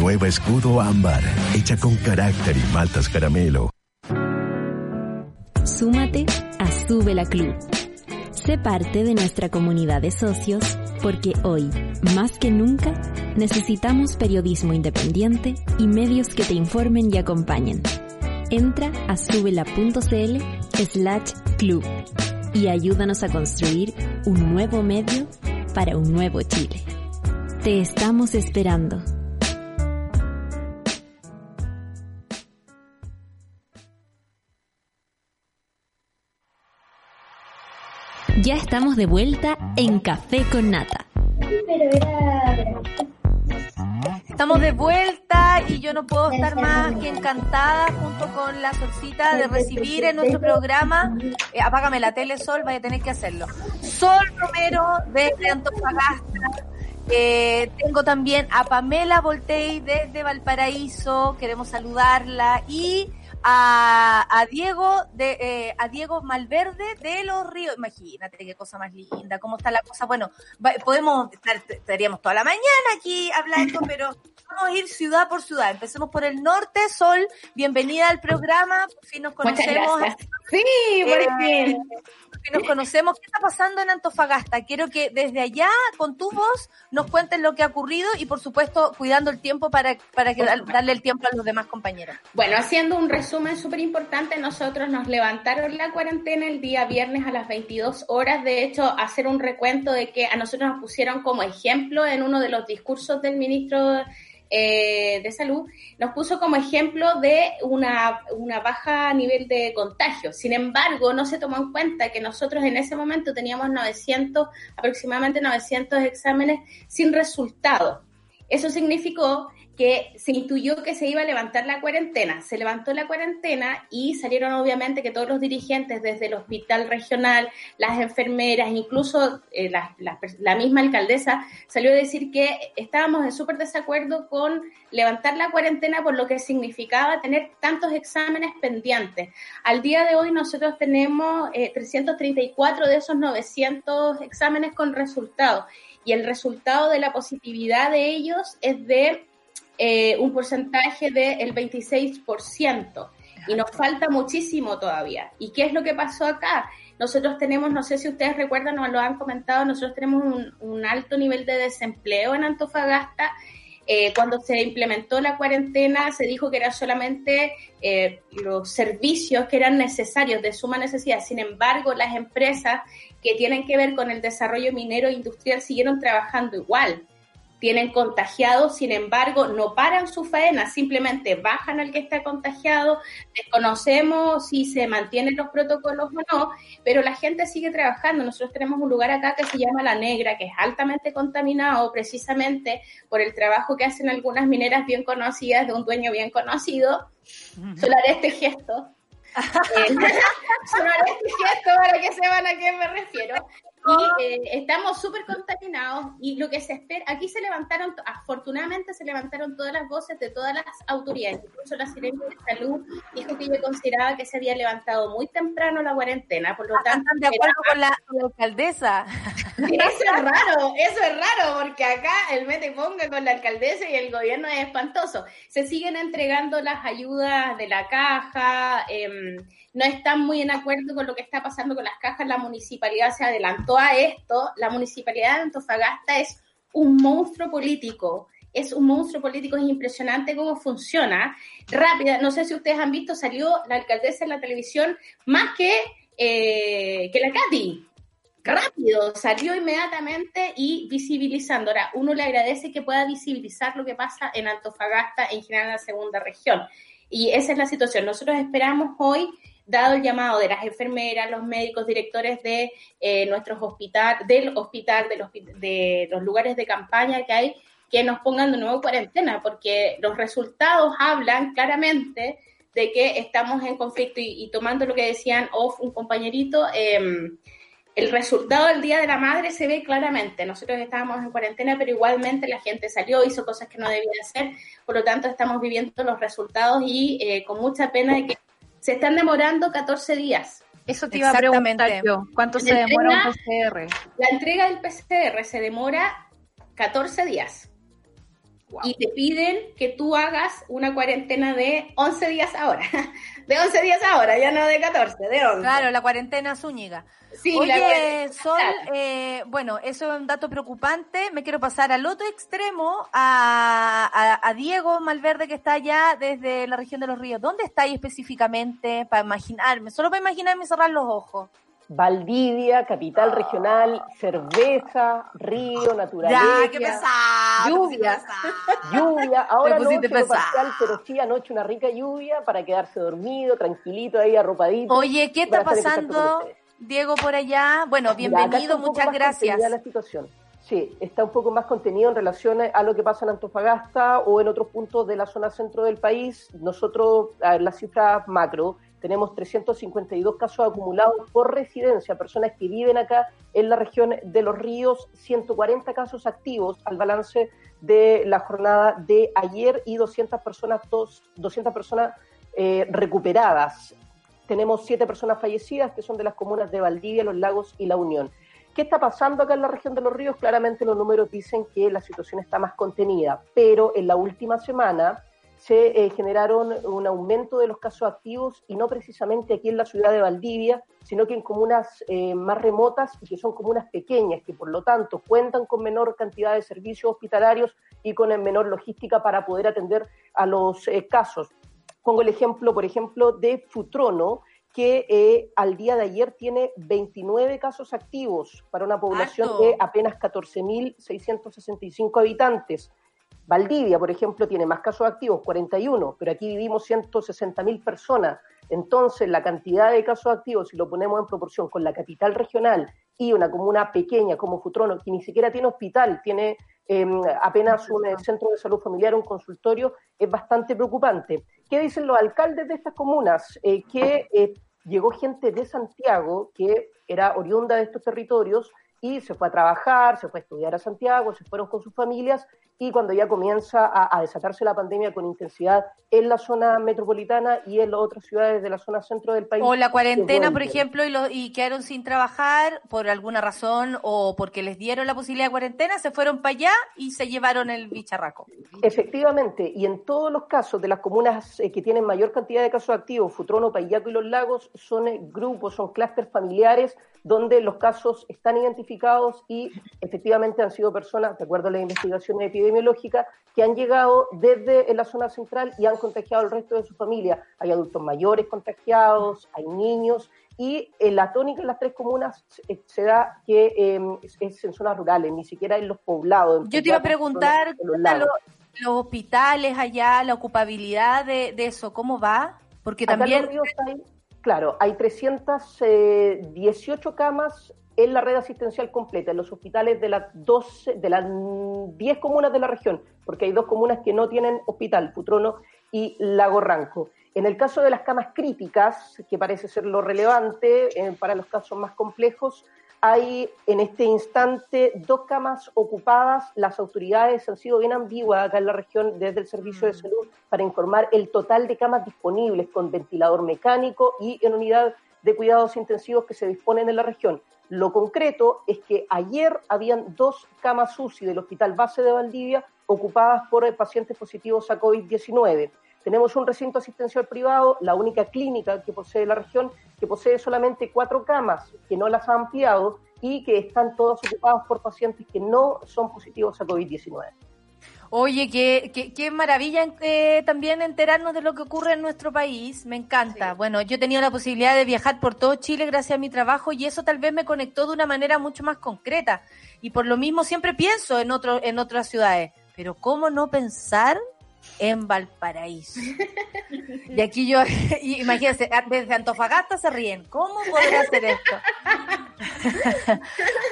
Nueva Escudo Ámbar, hecha con carácter y maltas caramelo. Súmate a Sube la Club. Sé parte de nuestra comunidad de socios porque hoy, más que nunca, necesitamos periodismo independiente y medios que te informen y acompañen. Entra a subela.cl slash club y ayúdanos a construir un nuevo medio para un nuevo Chile. Te estamos esperando. Ya estamos de vuelta en Café con Nata. Estamos de vuelta y yo no puedo estar más que encantada junto con la solcita de recibir en nuestro programa. eh, apágame la tele, Sol, vaya a tener que hacerlo. Sol Romero desde Antofagasta. Eh, tengo también a Pamela Voltei desde Valparaíso. Queremos saludarla. Y a, a Diego de eh, a Diego Malverde de los Ríos. Imagínate qué cosa más linda, cómo está la cosa. Bueno, va- podemos estar, estaríamos toda la mañana aquí hablando, pero vamos a ir ciudad por ciudad. Empecemos por el norte, Sol. Bienvenida al programa. Por fin nos conocemos. Sí, por Eh, fin. que nos conocemos. ¿Qué está pasando en Antofagasta? Quiero que desde allá, con tu voz, nos cuentes lo que ha ocurrido y, por supuesto, cuidando el tiempo para, para que, darle el tiempo a los demás compañeros. Bueno, haciendo un resumen súper importante, nosotros nos levantaron la cuarentena el día viernes a las 22 horas. De hecho, hacer un recuento de que a nosotros nos pusieron como ejemplo en uno de los discursos del ministro eh, de salud, nos puso como ejemplo de una, una baja nivel de contagio. Sin embargo, no se tomó en cuenta que nosotros en ese momento teníamos 900, aproximadamente 900 exámenes sin resultado. Eso significó que se intuyó que se iba a levantar la cuarentena. Se levantó la cuarentena y salieron obviamente que todos los dirigentes desde el hospital regional, las enfermeras, incluso eh, la, misma alcaldesa, salió a decir que estábamos en súper desacuerdo con levantar la cuarentena por lo que significaba tener tantos exámenes pendientes. Al día de hoy nosotros tenemos eh, 334 de esos 900 exámenes con resultados y el resultado de la positividad de ellos es de eh, un porcentaje del 26%. Y nos falta muchísimo todavía. ¿Y qué es lo que pasó acá? Nosotros tenemos, no sé si ustedes recuerdan o lo han comentado, nosotros tenemos un, un alto nivel de desempleo en Antofagasta. Eh, cuando se implementó la cuarentena se dijo que eran solamente eh, los servicios que eran necesarios de suma necesidad. Sin embargo, las empresas que tienen que ver con el desarrollo minero e industrial siguieron trabajando igual tienen contagiados, sin embargo, no paran su faena, simplemente bajan al que está contagiado, desconocemos si se mantienen los protocolos o no, pero la gente sigue trabajando. Nosotros tenemos un lugar acá que se llama La Negra, que es altamente contaminado precisamente por el trabajo que hacen algunas mineras bien conocidas de un dueño bien conocido. Solo haré este gesto. [LAUGHS] Eh, [LAUGHS] solo haré este gesto para que sepan a qué me refiero. Y eh, estamos súper contaminados y lo que se espera, aquí se levantaron, afortunadamente se levantaron todas las voces de todas las autoridades, incluso la Sirena de Salud dijo que yo consideraba que se había levantado muy temprano la cuarentena, por lo tanto... ¿Están de acuerdo con la, alcaldesa? Eso es raro, eso es raro, porque acá el mete ponga con la alcaldesa y el gobierno es espantoso. Se siguen entregando las ayudas de la caja, em, no están muy en acuerdo con lo que está pasando con las cajas, la municipalidad se adelantó a esto, la municipalidad de Antofagasta es un monstruo político. Es un monstruo político, es impresionante cómo funciona. Rápida, no sé si ustedes han visto, salió la alcaldesa en la televisión más que, eh, que la Katy rápido, salió inmediatamente y visibilizando. Ahora, uno le agradece que pueda visibilizar lo que pasa en Antofagasta, en general en la segunda región. Y esa es la situación. Nosotros esperamos hoy, dado el llamado de las enfermeras, los médicos, directores de eh, nuestros hospitales, del hospital, de los, de los lugares de campaña que hay, que nos pongan de nuevo cuarentena, porque los resultados hablan claramente de que estamos en conflicto y, y tomando lo que decían off un compañerito, eh, el resultado del Día de la Madre se ve claramente. Nosotros estábamos en cuarentena, pero igualmente la gente salió, hizo cosas que no debía hacer, por lo tanto estamos viviendo los resultados y eh, con mucha pena de que se están demorando 14 días. Eso te iba a preguntar yo. ¿Cuánto se La demora un entrega- PCR? La entrega del PCR se demora 14 días. Y te piden que tú hagas una cuarentena de 11 días ahora. [LAUGHS] De 11 días ahora, ya no de 14, de 11. Claro, la cuarentena Zúñiga. Sí, la Oye, Sol, claro. eh, bueno, eso es un dato preocupante. Me quiero pasar al otro extremo, a, a- a Diego Malverde, que está allá desde la región de los ríos. ¿Dónde está ahí específicamente? Para imaginarme, solo para imaginarme y cerrar los ojos. Valdivia, capital regional, cerveza, río, naturaleza. Ya, qué pesado. Lluvia, lluvia. [LAUGHS] Ahora no, parcial, pero sí anoche una rica lluvia para quedarse dormido, tranquilito ahí, arropadito. Oye, ¿qué está pasando. Diego, por allá? Bueno, bienvenido, muchas gracias. la situación. Sí, está un poco más contenido en relación a lo que pasa en Antofagasta o en otros puntos de la zona centro del país. Nosotros, a ver, las cifras macro, tenemos 352 casos acumulados por residencia, personas que viven acá en la región de los ríos, 140 casos activos al balance de la jornada de ayer y 200 personas, dos- 200 personas eh, recuperadas. Tenemos siete personas fallecidas que son de las comunas de Valdivia, Los Lagos y La Unión. ¿Qué está pasando acá en la región de los ríos? Claramente los números dicen que la situación está más contenida, pero en la última semana se eh, generaron un aumento de los casos activos y no precisamente aquí en la ciudad de Valdivia, sino que en comunas eh, más remotas y que son comunas pequeñas, que por lo tanto cuentan con menor cantidad de servicios hospitalarios y con menor logística para poder atender a los eh, casos. Pongo el ejemplo, por ejemplo, de Futrono, que eh, al día de ayer tiene 29 casos activos para una población de apenas 14.665 habitantes. Valdivia, por ejemplo, tiene más casos activos, 41, pero aquí vivimos 160 mil personas. Entonces, la cantidad de casos activos, si lo ponemos en proporción con la capital regional y una comuna pequeña como Futrono, que ni siquiera tiene hospital, tiene eh, apenas un eh, centro de salud familiar, un consultorio, es bastante preocupante. ¿Qué dicen los alcaldes de estas comunas? Eh, que eh, llegó gente de Santiago que era oriunda de estos territorios y se fue a trabajar, se fue a estudiar a Santiago, se fueron con sus familias y cuando ya comienza a, a desatarse la pandemia con intensidad en la zona metropolitana y en las otras ciudades de la zona centro del país. O la cuarentena, por ejemplo, y, lo- y quedaron sin trabajar por alguna razón o porque les dieron la posibilidad de cuarentena, se fueron para allá y se llevaron el bicharraco. Efectivamente, y en todos los casos de las comunas eh, que tienen mayor cantidad de casos activos, Futrono, Payaco y Los Lagos, son eh, grupos, son clústeres familiares donde los casos están identificados y efectivamente han sido personas, de acuerdo a las investigaciones epidemiológicas, que han llegado desde eh, la zona central y han contagiado al resto de su familia. Hay adultos mayores contagiados, hay niños, y eh, la tónica en las tres comunas eh, se da que eh, es, es en zonas rurales, ni siquiera en los poblados. en Yo te iba a preguntar, los ¿qué tal lagos. los, los hospitales allá, la ocupabilidad de, de eso, ¿cómo va? Porque Acá en también... Los Ríos hay, claro, hay 318 camas en la red asistencial completa, en los hospitales de las 12, de las mm, 10 comunas de la región, porque hay dos comunas que no tienen hospital, Futrono y Lago Ranco. En el caso de las camas críticas, que parece ser lo relevante eh, para los casos más complejos, hay en este instante dos camas ocupadas. Las autoridades han sido bien ambiguas acá en la región desde el Servicio de Salud para informar el total de camas disponibles con ventilador mecánico y en unidad de cuidados intensivos que se disponen en la región. Lo concreto es que ayer habían dos camas UCI del Hospital Base de Valdivia ocupadas por pacientes positivos a COVID-19. Tenemos un recinto asistencial privado, la única clínica que posee la región, que posee solamente cuatro camas, que no las ha ampliado y que están todas ocupadas por pacientes que no son positivos a COVID-19. Oye, qué, qué, qué maravilla eh, también enterarnos de lo que ocurre en nuestro país. Me encanta. Bueno, yo he tenido la posibilidad de viajar por todo Chile gracias a mi trabajo y eso tal vez me conectó de una manera mucho más concreta. Y por lo mismo siempre pienso en, otro, en otras ciudades. Pero ¿cómo no pensar en Valparaíso? Y aquí yo, [LAUGHS] y imagínense, desde Antofagasta se ríen. ¿Cómo podría hacer esto? [LAUGHS]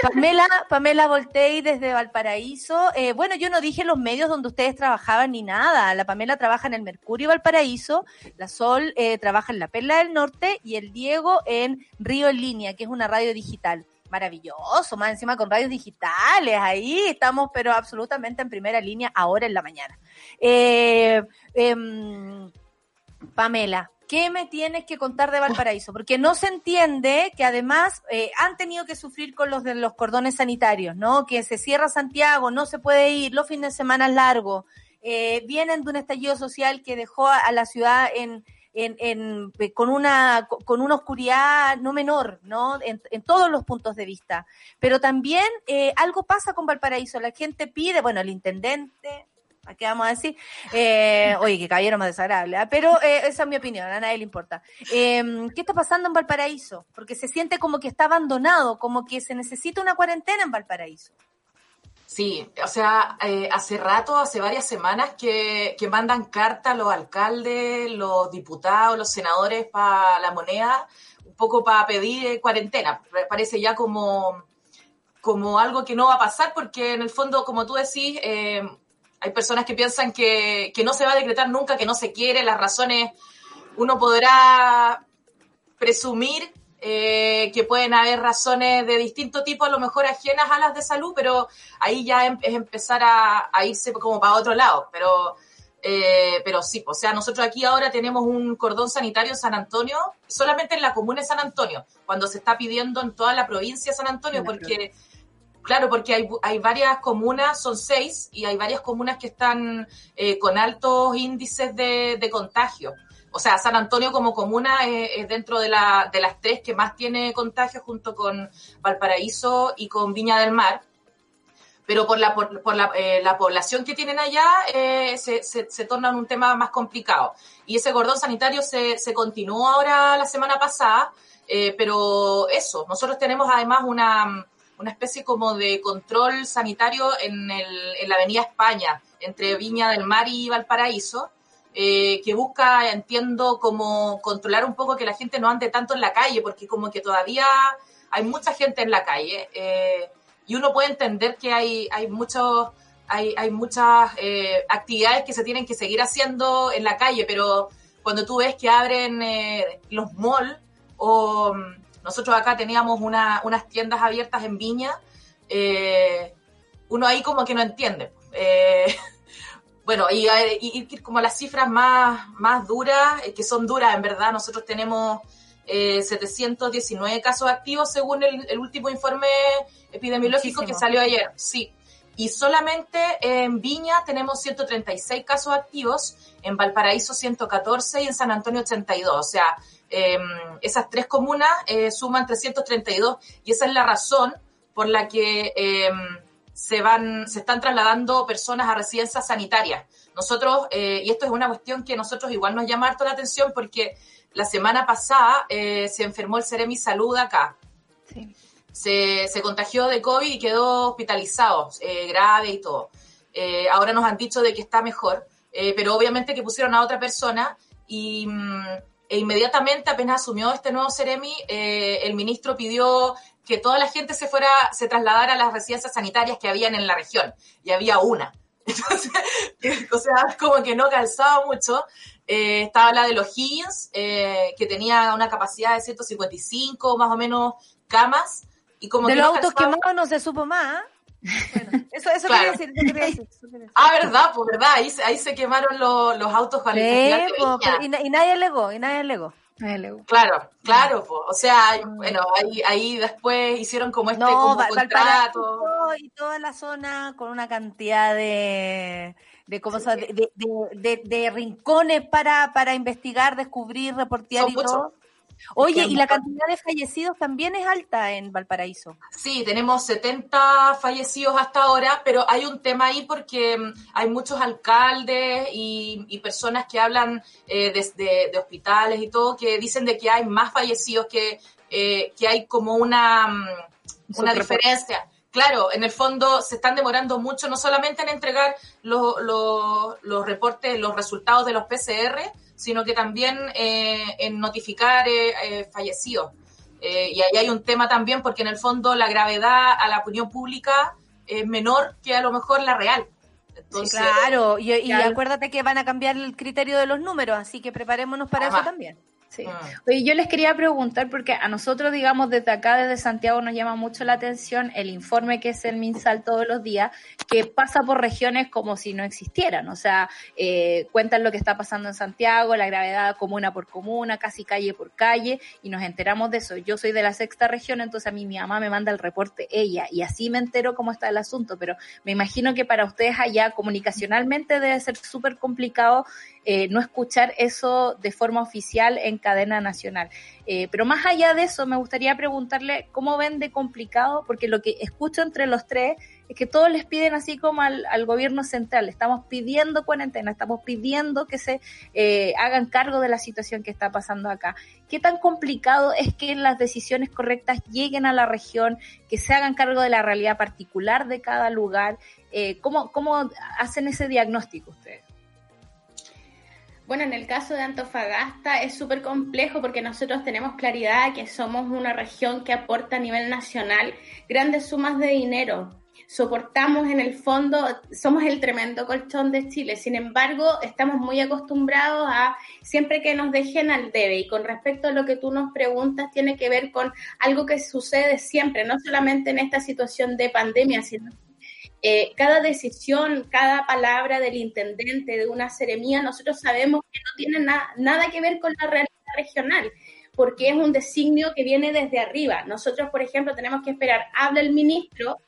Pamela, Pamela Voltei desde Valparaíso. Eh, bueno, yo no dije los medios donde ustedes trabajaban ni nada. La Pamela trabaja en el Mercurio Valparaíso, la Sol eh, trabaja en la Perla del Norte y el Diego en Río en Línea, que es una radio digital. Maravilloso, más encima con radios digitales, ahí estamos, pero absolutamente en primera línea ahora en la mañana. Eh, em, Pamela, ¿qué me tienes que contar de Valparaíso? Porque no se entiende que además eh, han tenido que sufrir con los de los cordones sanitarios, ¿no? Que se cierra Santiago, no se puede ir, los fines de semana largos, eh, vienen de un estallido social que dejó a la ciudad en, en, en, eh, con una con una oscuridad no menor, ¿no? En, en todos los puntos de vista. Pero también eh, algo pasa con Valparaíso. La gente pide, bueno, el intendente, ¿a qué vamos a decir? Eh, oye, que caballero más desagradable, ¿ah? pero eh, esa es mi opinión, a nadie le importa. Eh, ¿Qué está pasando en Valparaíso? Porque se siente como que está abandonado, como que se necesita una cuarentena en Valparaíso. Sí, o sea, eh, hace rato, hace varias semanas que, que mandan carta a los alcaldes, los diputados, los senadores para la moneda, un poco para pedir eh, cuarentena. Parece ya como, como algo que no va a pasar porque en el fondo, como tú decís, eh, hay personas que piensan que, que no se va a decretar nunca, que no se quiere, las razones uno podrá presumir eh, que pueden haber razones de distinto tipo, a lo mejor ajenas a las de salud, pero ahí ya em- es empezar a, a irse como para otro lado. Pero, eh, pero sí, o sea, nosotros aquí ahora tenemos un cordón sanitario en San Antonio, solamente en la comuna de San Antonio, cuando se está pidiendo en toda la provincia de San Antonio, porque Claro, porque hay, hay varias comunas, son seis, y hay varias comunas que están eh, con altos índices de, de contagio. O sea, San Antonio como comuna es, dentro de, la, de las tres que más tiene contagio junto con Valparaíso y con Viña del Mar. Pero por la, eh, la población que tienen allá eh, se, se, se torna un tema más complicado. Y ese cordón sanitario se, se continuó ahora la semana pasada, eh, pero eso, nosotros tenemos además una especie como de control sanitario en la Avenida España, entre Viña del Mar y Valparaíso, eh, que busca, entiendo, como controlar un poco que la gente no ande tanto en la calle, porque como que todavía hay mucha gente en la calle eh, y uno puede entender que hay, hay muchos... Hay, hay muchas eh, actividades que se tienen que seguir haciendo en la calle, pero cuando tú ves que abren eh, los malls o mm, nosotros acá teníamos una- unas tiendas abiertas en Viña, eh, uno ahí como que no entiende. [LAUGHS] Bueno, y, eh, y- y como las cifras más, más duras, eh, que son duras en verdad, nosotros tenemos eh, 719 casos activos según el, el último informe epidemiológico que salió ayer. Sí. Y solamente en Viña tenemos 136 casos activos, en Valparaíso 114 y en San Antonio 82. O sea, eh, esas tres comunas eh, suman 332 y esa es la razón por la que eh, se van, se están trasladando personas a residencias sanitarias. Nosotros, eh, y esto es una cuestión que nosotros igual nos llama harto la atención porque la semana pasada eh, se enfermó el Ceremi Salud acá. Se, se contagió de COVID y quedó hospitalizado, eh, grave y todo. Eh, ahora nos han dicho de que está mejor, eh, pero obviamente que pusieron a otra persona y mm, e inmediatamente apenas asumió este nuevo Ceremi, el ministro pidió que toda la gente se fuera, se trasladara a las residencias sanitarias que habían en la región y había una. [LAUGHS] Entonces, o sea, como que no calzaba mucho. Eh, estaba la de los Higgins, eh, que tenía una capacidad de 155 más o menos camas. Y como de que los autos quemados no se supo más. ¿ah? Bueno, eso eso Claro. quería decir, eso quería decir, eso quería decir. Ah, verdad, pues verdad, ahí, se- ahí se quemaron los, los autos con el Sí, Festival de po, Viña. pero- y, y nadie alegó, y nadie alegó. Claro, claro, pues. o sea, bueno, ahí, ahí después hicieron como este No, como contrato. Y toda la zona con una cantidad de de, cómo se- de, de- de- de rincones para, para investigar, descubrir, reportear Son y muchos. todo. Oye, y la cantidad de fallecidos también es alta en Valparaíso. Sí, tenemos 70 fallecidos hasta ahora, pero hay un tema ahí porque mm, hay muchos alcaldes y, y personas que hablan eh, desde de hospitales y todo, que dicen de que hay más fallecidos, que, eh, que hay como una, mm, una diferencia. Claro, en el fondo se están demorando mucho, no solamente en entregar los, los, los reportes, los resultados de los PCR, sino que también eh, en notificar eh, eh, fallecidos. Eh, y ahí hay un tema también porque en el fondo la gravedad a la opinión pública es menor que a lo mejor la real. Entonces, claro, y, acuérdate que van a cambiar el criterio de los números, así que preparémonos para Además. eso también. Sí. Mm. Oye, yo les quería preguntar, porque a nosotros, digamos, desde acá, desde Santiago, nos llama mucho la atención el informe que es el MinSal todos los días, que pasa por regiones como si no existieran. O sea, eh, cuentan lo que está pasando en Santiago, la gravedad comuna por comuna, casi calle por calle, y nos enteramos de eso. Yo soy de la sexta región, entonces a mí mi mamá me manda el reporte ella, y así me entero cómo está el asunto, pero me imagino que para ustedes allá comunicacionalmente debe ser súper complicado eh, no escuchar eso de forma oficial en cadena nacional. Eh, pero más allá de eso, me gustaría preguntarle cómo ven de complicado, porque lo que escucho entre los tres es que todos les piden así como al, al gobierno central, estamos pidiendo cuarentena, estamos pidiendo que se eh, hagan cargo de la situación que está pasando acá. ¿Qué tan complicado es que las decisiones correctas lleguen a la región, que se hagan cargo de la realidad particular de cada lugar? Eh, ¿cómo, ¿Cómo hacen ese diagnóstico ustedes? Bueno, en el caso de Antofagasta es súper complejo porque nosotros tenemos claridad que somos una región que aporta a nivel nacional grandes sumas de dinero. Soportamos en el fondo, somos el tremendo colchón de Chile. Sin embargo, estamos muy acostumbrados a siempre que nos dejen al debe. Y con respecto a lo que tú nos preguntas, tiene que ver con algo que sucede siempre, no solamente en esta situación de pandemia, sino eh, cada decisión, cada palabra del intendente de una seremía, nosotros sabemos que no tiene na- nada que ver con la realidad regional, porque es un designio que viene desde arriba. Nosotros, por ejemplo, tenemos que esperar, habla el ministro,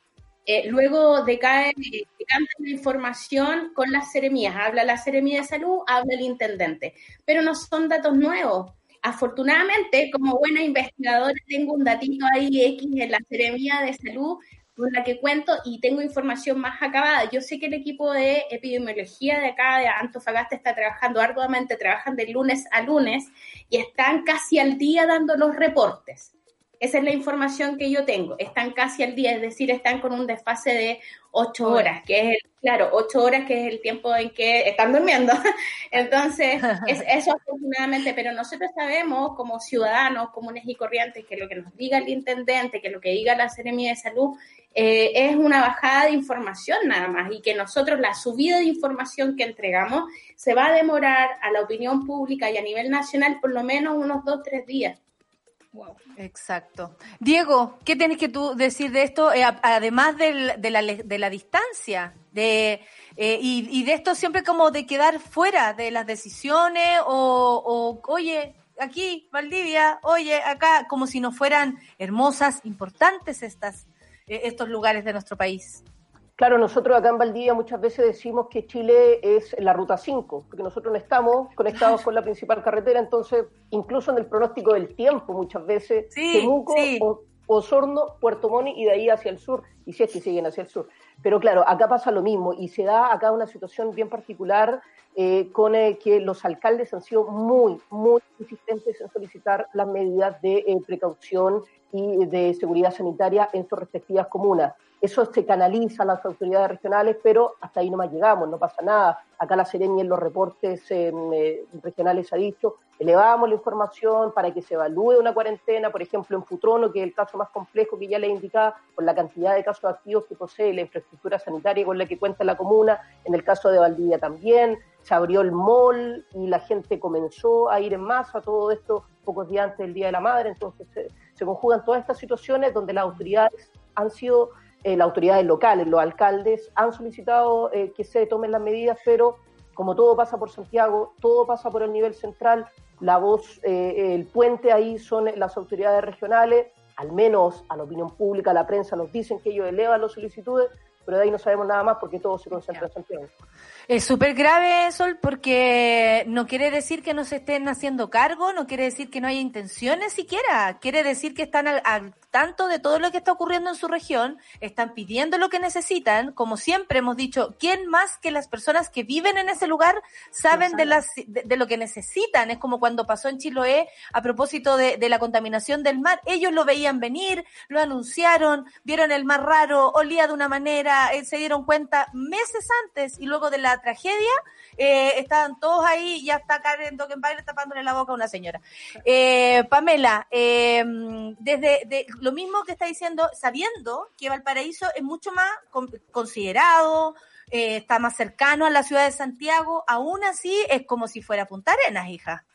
eh, luego decae, eh, decanta la información con las seremías, habla la seremía de salud, habla el intendente, pero no son datos nuevos. Afortunadamente, como buena investigadora, tengo un datito ahí X en la seremía de salud con la que cuento y tengo información más acabada. Yo sé que el equipo de epidemiología de acá de Antofagasta está trabajando arduamente, trabajan de lunes a lunes y están casi al día dando los reportes. Esa es la información que yo tengo. Están casi al día, es decir, están con un desfase de ocho horas, que es el, claro, ocho horas que es el tiempo en que están durmiendo. [LAUGHS] Entonces, [LAUGHS] es, eso afortunadamente, pero nosotros sabemos como ciudadanos comunes y corrientes que lo que nos diga el intendente, que lo que diga la Seremia de Salud, eh, es una bajada de información nada más y que nosotros la subida de información que entregamos se va a demorar a la opinión pública y a nivel nacional por lo menos unos dos, tres días. Exacto. Diego, ¿qué tienes que tú decir de esto? Eh, además de, la, distancia, de, eh, y, y de esto siempre como de quedar fuera de las decisiones o, o, oye, aquí, Valdivia, oye, acá, como si no fueran hermosas, importantes estas, eh, estos lugares de nuestro país. Claro, nosotros acá en Valdivia muchas veces decimos que Chile es la ruta 5, porque nosotros no estamos conectados con la principal carretera, entonces incluso en el pronóstico del tiempo muchas veces, Sí, Temuco, sí. Osorno, Puerto Montt y de ahí hacia el sur, y si es que siguen hacia el sur. Pero claro, acá pasa lo mismo y se da acá una situación bien particular eh, con eh, que los alcaldes han sido muy, muy insistentes en solicitar las medidas de eh, precaución y de seguridad sanitaria en sus respectivas comunas. Eso se canaliza a las autoridades regionales, pero hasta ahí no más llegamos, no pasa nada. Acá la Seremi en los reportes eh, eh, regionales ha dicho, elevamos la información para que se evalúe una cuarentena, por ejemplo, en Futrono, que es el caso más complejo que ya le indicaba, por la cantidad de casos activos que posee la infraestructura sanitaria con la que cuenta la comuna, en el caso de Valdivia también, se abrió el mall y la gente comenzó a ir en masa, todo esto pocos días antes del Día de la Madre, entonces se, se conjugan todas estas situaciones donde las autoridades han sido, eh, las autoridades locales, los alcaldes han solicitado eh, que se tomen las medidas, pero como todo pasa por Santiago, todo pasa por el nivel central, la voz, eh, el puente ahí son las autoridades regionales, al menos a la opinión pública, a la prensa nos dicen que ellos elevan las solicitudes, pero de ahí no sabemos nada más porque todo se concentra en Santiago. Es súper grave, Sol, porque no quiere decir que no se estén haciendo cargo, no quiere decir que no haya intenciones siquiera, quiere decir que están al, al tanto de todo lo que está ocurriendo en su región, están pidiendo lo que necesitan, como siempre hemos dicho, ¿quién más que las personas que viven en ese lugar saben de, las, de, de lo que necesitan? Es como cuando pasó en Chiloé a propósito de, de la contaminación del mar, ellos lo veían venir, lo anunciaron, vieron el mar raro, olía de una manera, eh, se dieron cuenta meses antes y luego de la tragedia, eh, estaban todos ahí, ya está Karen Dockenbailer tapándole la boca a una señora. Eh, Pamela, eh, desde de, lo mismo que está diciendo, sabiendo que Valparaíso es mucho más con- considerado, eh, está más cercano a la ciudad de Santiago, aún así es como si fuera Punta Arenas, hija.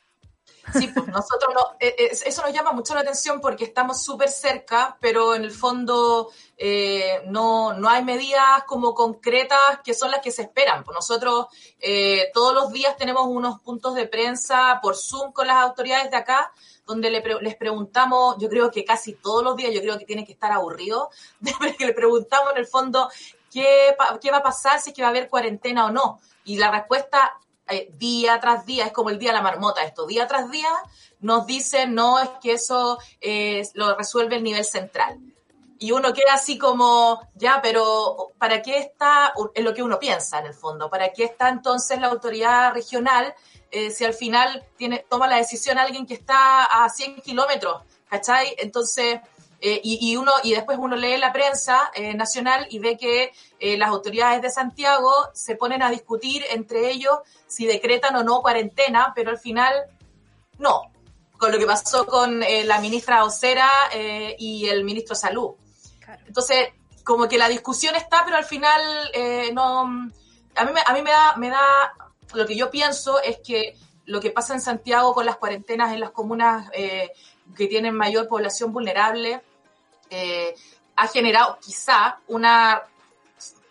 Sí, pues nosotros no, eh, eh, eso nos llama mucho la atención porque estamos súper cerca, pero en el fondo eh, no, no hay medidas como concretas que son las que se esperan. Pues nosotros eh, todos los días tenemos unos puntos de prensa por Zoom con las autoridades de acá, donde les preguntamos, yo creo que casi todos los días, yo creo que tiene que estar aburrido, [LAUGHS] que le preguntamos en el fondo qué, qué va a pasar, si es que va a haber cuarentena o no. Y la respuesta eh, día tras día, es como el día de la marmota esto, día tras día nos dicen, no, es que eso eh, lo resuelve el nivel central. Y uno queda así como, ya, pero ¿para qué está, es lo que uno piensa en el fondo, ¿para qué está entonces la autoridad regional eh, si al final tiene, toma la decisión alguien que está a 100 kilómetros, ¿cachai? Entonces, eh, y, y uno, y después uno lee la prensa eh, nacional y ve que eh, las autoridades de Santiago se ponen a discutir entre ellos si decretan o no cuarentena, pero al final no, con lo que pasó con la ministra Ocera y el ministro de Salud. Entonces, como que la discusión está, pero al final no... A mí, me, a mí me, da, me da... Lo que yo pienso es que lo que pasa en Santiago con las cuarentenas en las comunas que tienen mayor población vulnerable eh, ha generado quizá una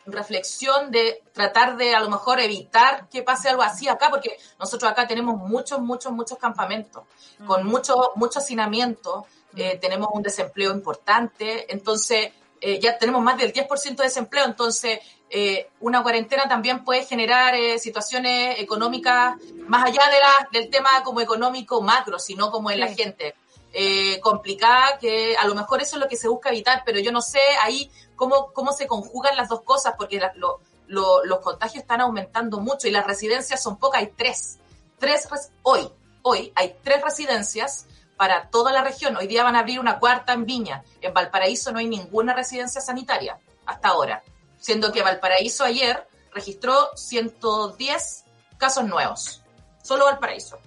reflexión de tratar de a lo mejor evitar que pase algo así acá, porque nosotros acá tenemos muchos, muchos, muchos campamentos, con mucho, mucho hacinamiento, eh, tenemos un desempleo importante, entonces eh, ya tenemos más del 10% de desempleo, entonces eh, una cuarentena también puede generar situaciones económicas más allá de la, del tema como económico macro, sino como en la gente. Eh, complicada, que a lo mejor eso es lo que se busca evitar, pero yo no sé ahí cómo, cómo se conjugan las dos cosas, porque la- lo- lo- los contagios están aumentando mucho y las residencias son pocas, hay tres. Tres res- hoy, hoy hay tres residencias para toda la región. Hoy día van a abrir una cuarta en Viña. En Valparaíso no hay ninguna residencia sanitaria hasta ahora, siendo que Valparaíso ayer registró 110 casos nuevos. Solo Valparaíso.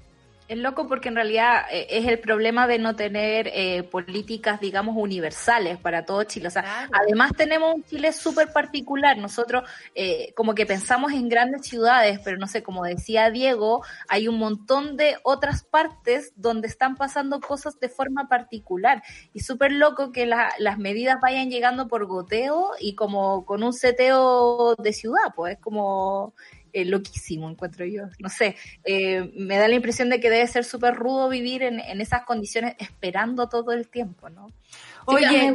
Es loco porque en realidad eh, es el problema de no tener eh, políticas, digamos, universales para todo Chile. O sea, además tenemos un Chile súper particular. Nosotros eh, como que pensamos en grandes ciudades, pero no sé, como decía Diego, hay un montón de otras partes donde están pasando cosas de forma particular. Y súper loco que la- las medidas vayan llegando por goteo y como con un seteo de ciudad, pues es como eh, loquísimo, encuentro yo. No sé, eh, me da la impresión de que debe ser súper rudo vivir en, en esas condiciones esperando todo el tiempo, ¿no? Oye,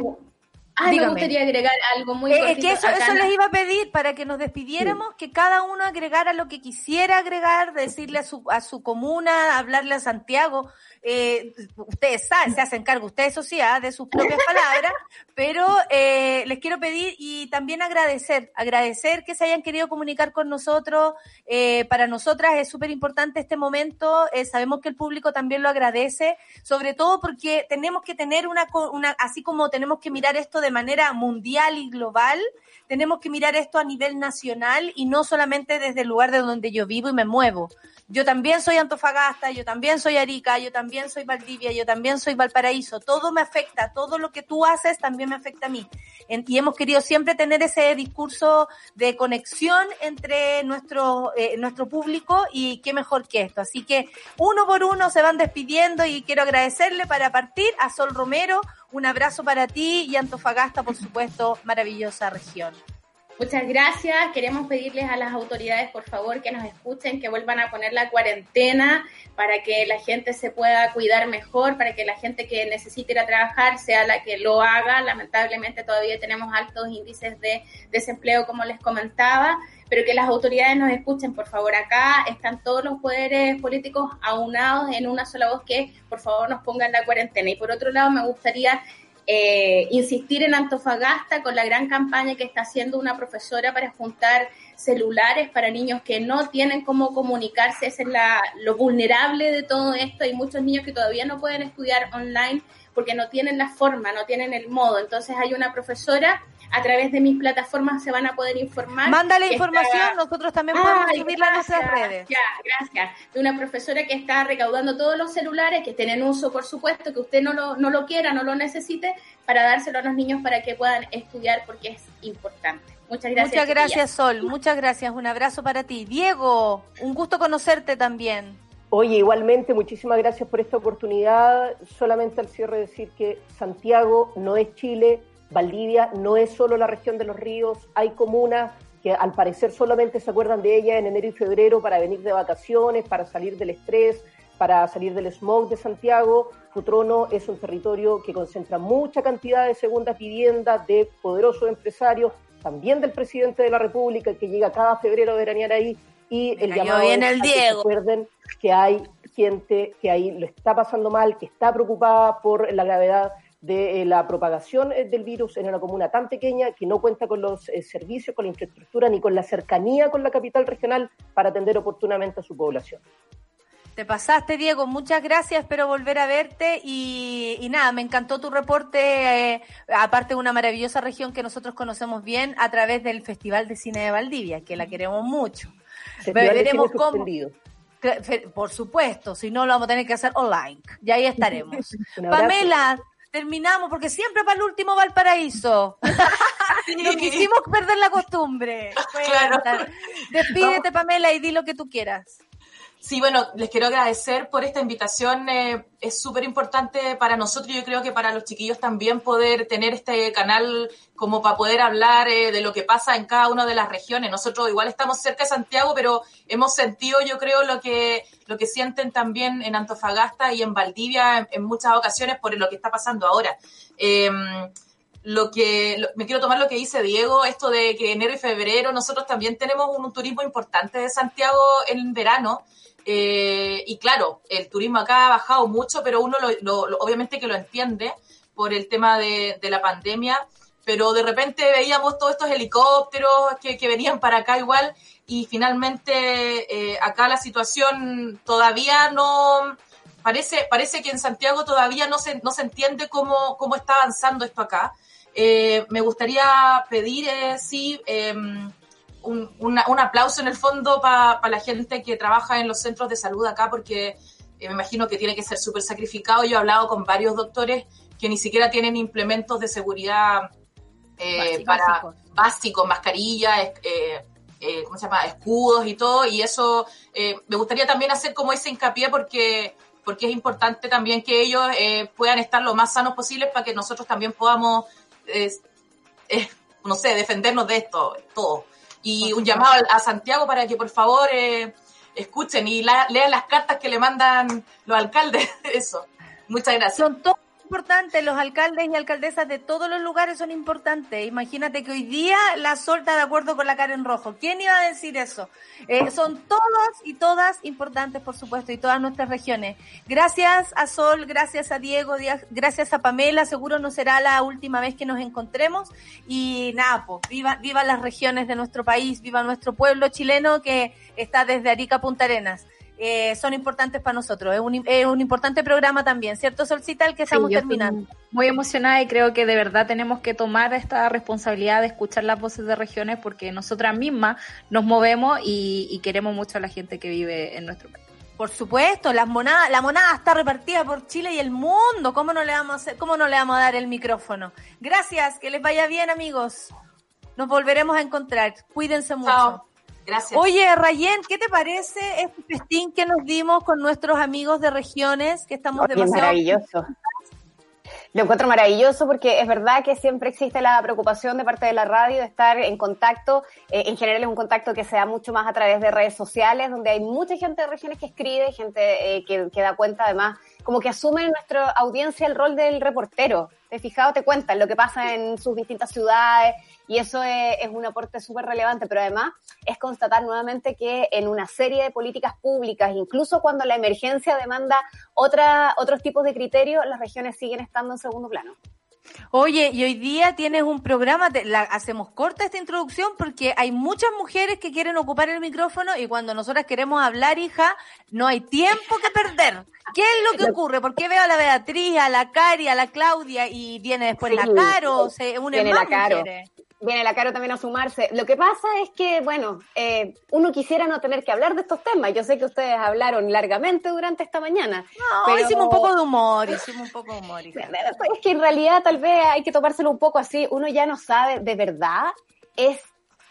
Ah, me dígame. gustaría agregar algo muy Eh, es cortito. que eso, eso les iba a pedir para que nos despidiéramos, que cada uno agregara lo que quisiera agregar, decirle a su, a su comuna, hablarle a Santiago. Eh, ustedes saben, se hacen cargo, ustedes eso sí, ah, de sus propias [LAUGHS] palabras, pero eh, les quiero pedir y también agradecer, agradecer que se hayan querido comunicar con nosotros. Eh, para nosotras es súper importante este momento, eh, sabemos que el público también lo agradece, sobre todo porque tenemos que tener una, una, así como tenemos que mirar esto de manera mundial y global, tenemos que mirar esto a nivel nacional y no solamente desde el lugar de donde yo vivo y me muevo. Yo también soy Antofagasta, yo también soy Arica, yo también soy Valdivia, yo también soy Valparaíso. Todo me afecta, todo lo que tú haces también me afecta a mí. Y hemos querido siempre tener ese discurso de conexión entre nuestro, eh, nuestro público y qué mejor que esto. Así que uno por uno se van despidiendo y quiero agradecerle para partir a Sol Romero. Un abrazo para ti y Antofagasta, por supuesto, maravillosa región. Muchas gracias. Queremos pedirles a las autoridades, por favor, que nos escuchen, que vuelvan a poner la cuarentena para que la gente se pueda cuidar mejor, para que la gente que necesite ir a trabajar sea la que lo haga. Lamentablemente todavía tenemos altos índices de desempleo, como les comentaba, pero que las autoridades nos escuchen, por favor. Acá están todos los poderes políticos aunados en una sola voz que, por favor, nos pongan la cuarentena. Y por otro lado, me gustaría eh, insistir en Antofagasta con la gran campaña que está haciendo una profesora para juntar celulares para niños que no tienen cómo comunicarse. Esa es la, lo vulnerable de todo esto. Hay muchos niños que todavía no pueden estudiar online porque no tienen la forma, no tienen el modo. Entonces hay una profesora, a través de mis plataformas se van a poder informar. Mándale información, está- nosotros también podemos Ay, subirla a nuestras redes. Ya, gracias. De una profesora que está recaudando todos los celulares, que estén en uso, por supuesto, que usted no lo, no lo quiera, no lo necesite, para dárselo a los niños para que puedan estudiar porque es importante. Muchas gracias. Muchas gracias. Sol. Muchas gracias. Un abrazo para ti. Diego, un gusto conocerte también. Oye, igualmente, muchísimas gracias por esta oportunidad. Solamente al cierre decir que Santiago no es Chile, Valdivia no es solo la región de los ríos, hay comunas que al parecer solamente se acuerdan de ella en enero y febrero para venir de vacaciones, para salir del estrés, para salir del smog de Santiago. Futrono es un territorio que concentra mucha cantidad de segundas viviendas de poderosos empresarios, también del presidente de la República que llega cada febrero a veranear ahí y el llamado bien el a que se Diego. acuerden que hay gente que ahí lo está pasando mal, que está preocupada por la gravedad de eh, la propagación eh, del virus en una comuna tan pequeña que no cuenta con los eh, servicios, con la infraestructura ni con la cercanía con la capital regional para atender oportunamente a su población. Te pasaste, Diego. Muchas gracias. Espero volver a verte. Y, y nada, me encantó tu reporte, eh, aparte de una maravillosa región que nosotros conocemos bien a través del Festival de Cine de Valdivia, que la queremos mucho. Festival Veremos cómo. suspendido. Por supuesto, si no lo vamos a tener que hacer online. Y ahí estaremos. [LAUGHS] Pamela, terminamos porque siempre para el último Valparaíso. no [LAUGHS] quisimos perder la costumbre. [LAUGHS] Claro. Despídete, Pamela, y di lo que tú quieras. Sí, bueno, les quiero agradecer por esta invitación. eh, es súper importante para nosotros, yo creo que para los chiquillos también poder tener este canal como para poder hablar eh, de lo que pasa en cada una de las regiones. Nosotros igual estamos cerca de Santiago, pero hemos sentido, yo creo, lo que, lo que sienten también en Antofagasta y en Valdivia en, muchas ocasiones por lo que está pasando ahora. Eh, lo que lo- me quiero tomar lo que dice Diego, esto de que enero y febrero nosotros también tenemos un, turismo importante de Santiago en verano. Eh, y claro, el turismo acá ha bajado mucho, pero uno lo, lo- lo- obviamente que lo entiende por el tema de, la pandemia, pero de repente veíamos todos estos helicópteros que, venían para acá igual y finalmente eh, acá la situación todavía no, parece, parece que en Santiago todavía no se, no se entiende cómo, cómo está avanzando esto acá. Eh, me gustaría pedir, sí, eh, un, una- un aplauso en el fondo para la gente que trabaja en los centros de salud acá, porque eh, me imagino que tiene que ser súper sacrificado. Yo he hablado con varios doctores que ni siquiera tienen implementos de seguridad eh, Básico, para básico. básicos, mascarillas, eh, eh, ¿cómo se llama? escudos y todo, y eso eh, me gustaría también hacer como ese hincapié porque porque es importante también que ellos eh, puedan estar lo más sanos posibles para que nosotros también podamos, no sé, defendernos de esto, todo. Y un llamado a, Santiago para que por favor eh, escuchen y la- lean las cartas que le mandan los alcaldes, [LAUGHS] eso. Muchas gracias. Son todos importantes, los alcaldes y alcaldesas de todos los lugares son importantes. Imagínate que hoy día la Sol está de acuerdo con la Karen Rojo. ¿Quién iba a decir eso? Eh, son todos y todas importantes, por supuesto, y todas nuestras regiones. Gracias a Sol, gracias a Diego, gracias a Pamela. Seguro no será la última vez que nos encontremos. Y nada, pues, viva, viva las regiones de nuestro país, viva nuestro pueblo chileno que está desde Arica Punta Arenas. Eh, son importantes para nosotros. Es un, es un importante programa también, ¿cierto, Solcita? El que estamos Sí, yo estoy terminando. Muy emocionada y creo que de verdad tenemos que tomar esta responsabilidad de escuchar las voces de regiones porque nosotras mismas nos movemos y, y queremos mucho a la gente que vive en nuestro país. Por supuesto, las monadas, la monada está repartida por Chile y el mundo. ¿Cómo no le vamos a hacer, cómo no le vamos a dar el micrófono? Gracias, que les vaya bien, amigos. Nos volveremos a encontrar. Cuídense mucho. Chao. Gracias. Oye, Rayen, ¿qué te parece este festín que nos dimos con nuestros amigos de regiones? Que estamos Oye, demasiado maravilloso. Lo encuentro maravilloso porque es verdad que siempre existe la preocupación de parte de la radio de estar en contacto. Eh, en general es un contacto que se da mucho más a través de redes sociales, donde hay mucha gente de regiones que escribe, gente eh, que, que da cuenta además, como que asume en nuestra audiencia el rol del reportero. Te fijado, te cuentan lo que pasa en sus distintas ciudades y eso es, es un aporte súper relevante, pero además es constatar nuevamente que en una serie de políticas públicas, incluso cuando la emergencia demanda otra, otros tipos de criterios, las regiones siguen estando en segundo plano. Oye, y hoy día tienes un programa, te- la, hacemos corta esta introducción porque hay muchas mujeres que quieren ocupar el micrófono y cuando nosotras queremos hablar, hija, no hay tiempo que perder. ¿Qué es lo que ocurre? ¿Por qué veo a la Beatriz, a la Cari, a la Claudia y viene después Sí, la Caro? Se unen viene más la Caro. mujeres. Viene la Caro también a sumarse. Lo que pasa es que, bueno, eh, uno quisiera no tener que hablar de estos temas. Yo sé que ustedes hablaron largamente durante esta mañana. No, pero- hicimos un poco de humor, hicimos un poco de humor. hija. [LAUGHS] Es que en realidad tal vez hay que tomárselo un poco así. Uno ya no sabe, de verdad, es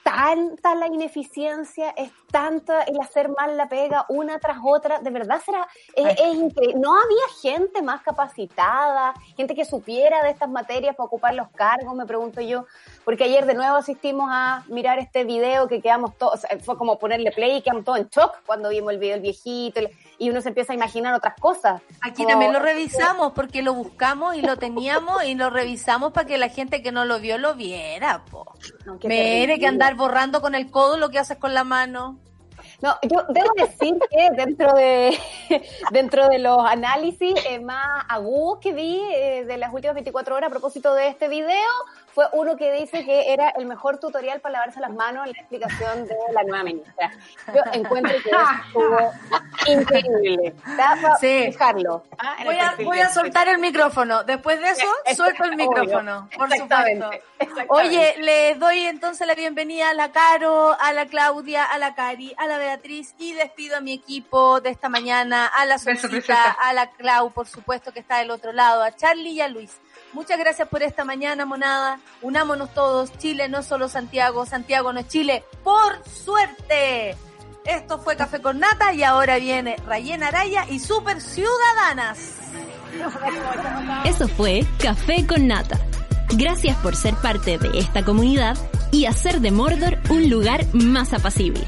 tanta la ineficiencia, es tanta el hacer mal la pega una tras otra. De verdad será, es, es increíble. No había gente más capacitada, gente que supiera de estas materias para ocupar los cargos, me pregunto yo. Porque ayer de nuevo asistimos a mirar este video que quedamos todos, o sea, fue como ponerle play y quedamos todos en shock cuando vimos el video del viejito y uno se empieza a imaginar otras cosas. Aquí Como- también lo revisamos porque lo buscamos y lo teníamos y lo revisamos para que la gente que no lo vio lo viera. Po. No, Mere que andar borrando con el codo lo que haces con la mano. No, yo debo decir que dentro de [LAUGHS] dentro de los análisis eh, más agudos que vi eh, de las últimas 24 horas a propósito de este video fue uno que dice que era el mejor tutorial para lavarse las manos en la explicación de la nueva ministra. Yo encuentro que estuvo [LAUGHS] increíble. Sí. fijarlo. ah, Voy a, voy a soltar el micrófono. Después de eso, [LAUGHS] suelto el Obvio. micrófono, por Exactamente, supuesto. exactamente. Oye, les doy entonces la bienvenida a la Caro, a la Claudia, a la Cari, a la Beatriz y despido a mi equipo de esta mañana, a la Solcita, a la Clau, por supuesto, que está del otro lado, a Charlie y a Luis. Muchas gracias por esta mañana, monada. Unámonos todos. Chile no solo Santiago, Santiago no es Chile. Por suerte. Esto fue Café con Nata y ahora viene Rayen Araya y Super Ciudadanas. Eso fue Café con Nata. Gracias por ser parte de esta comunidad y hacer de Mordor un lugar más apacible.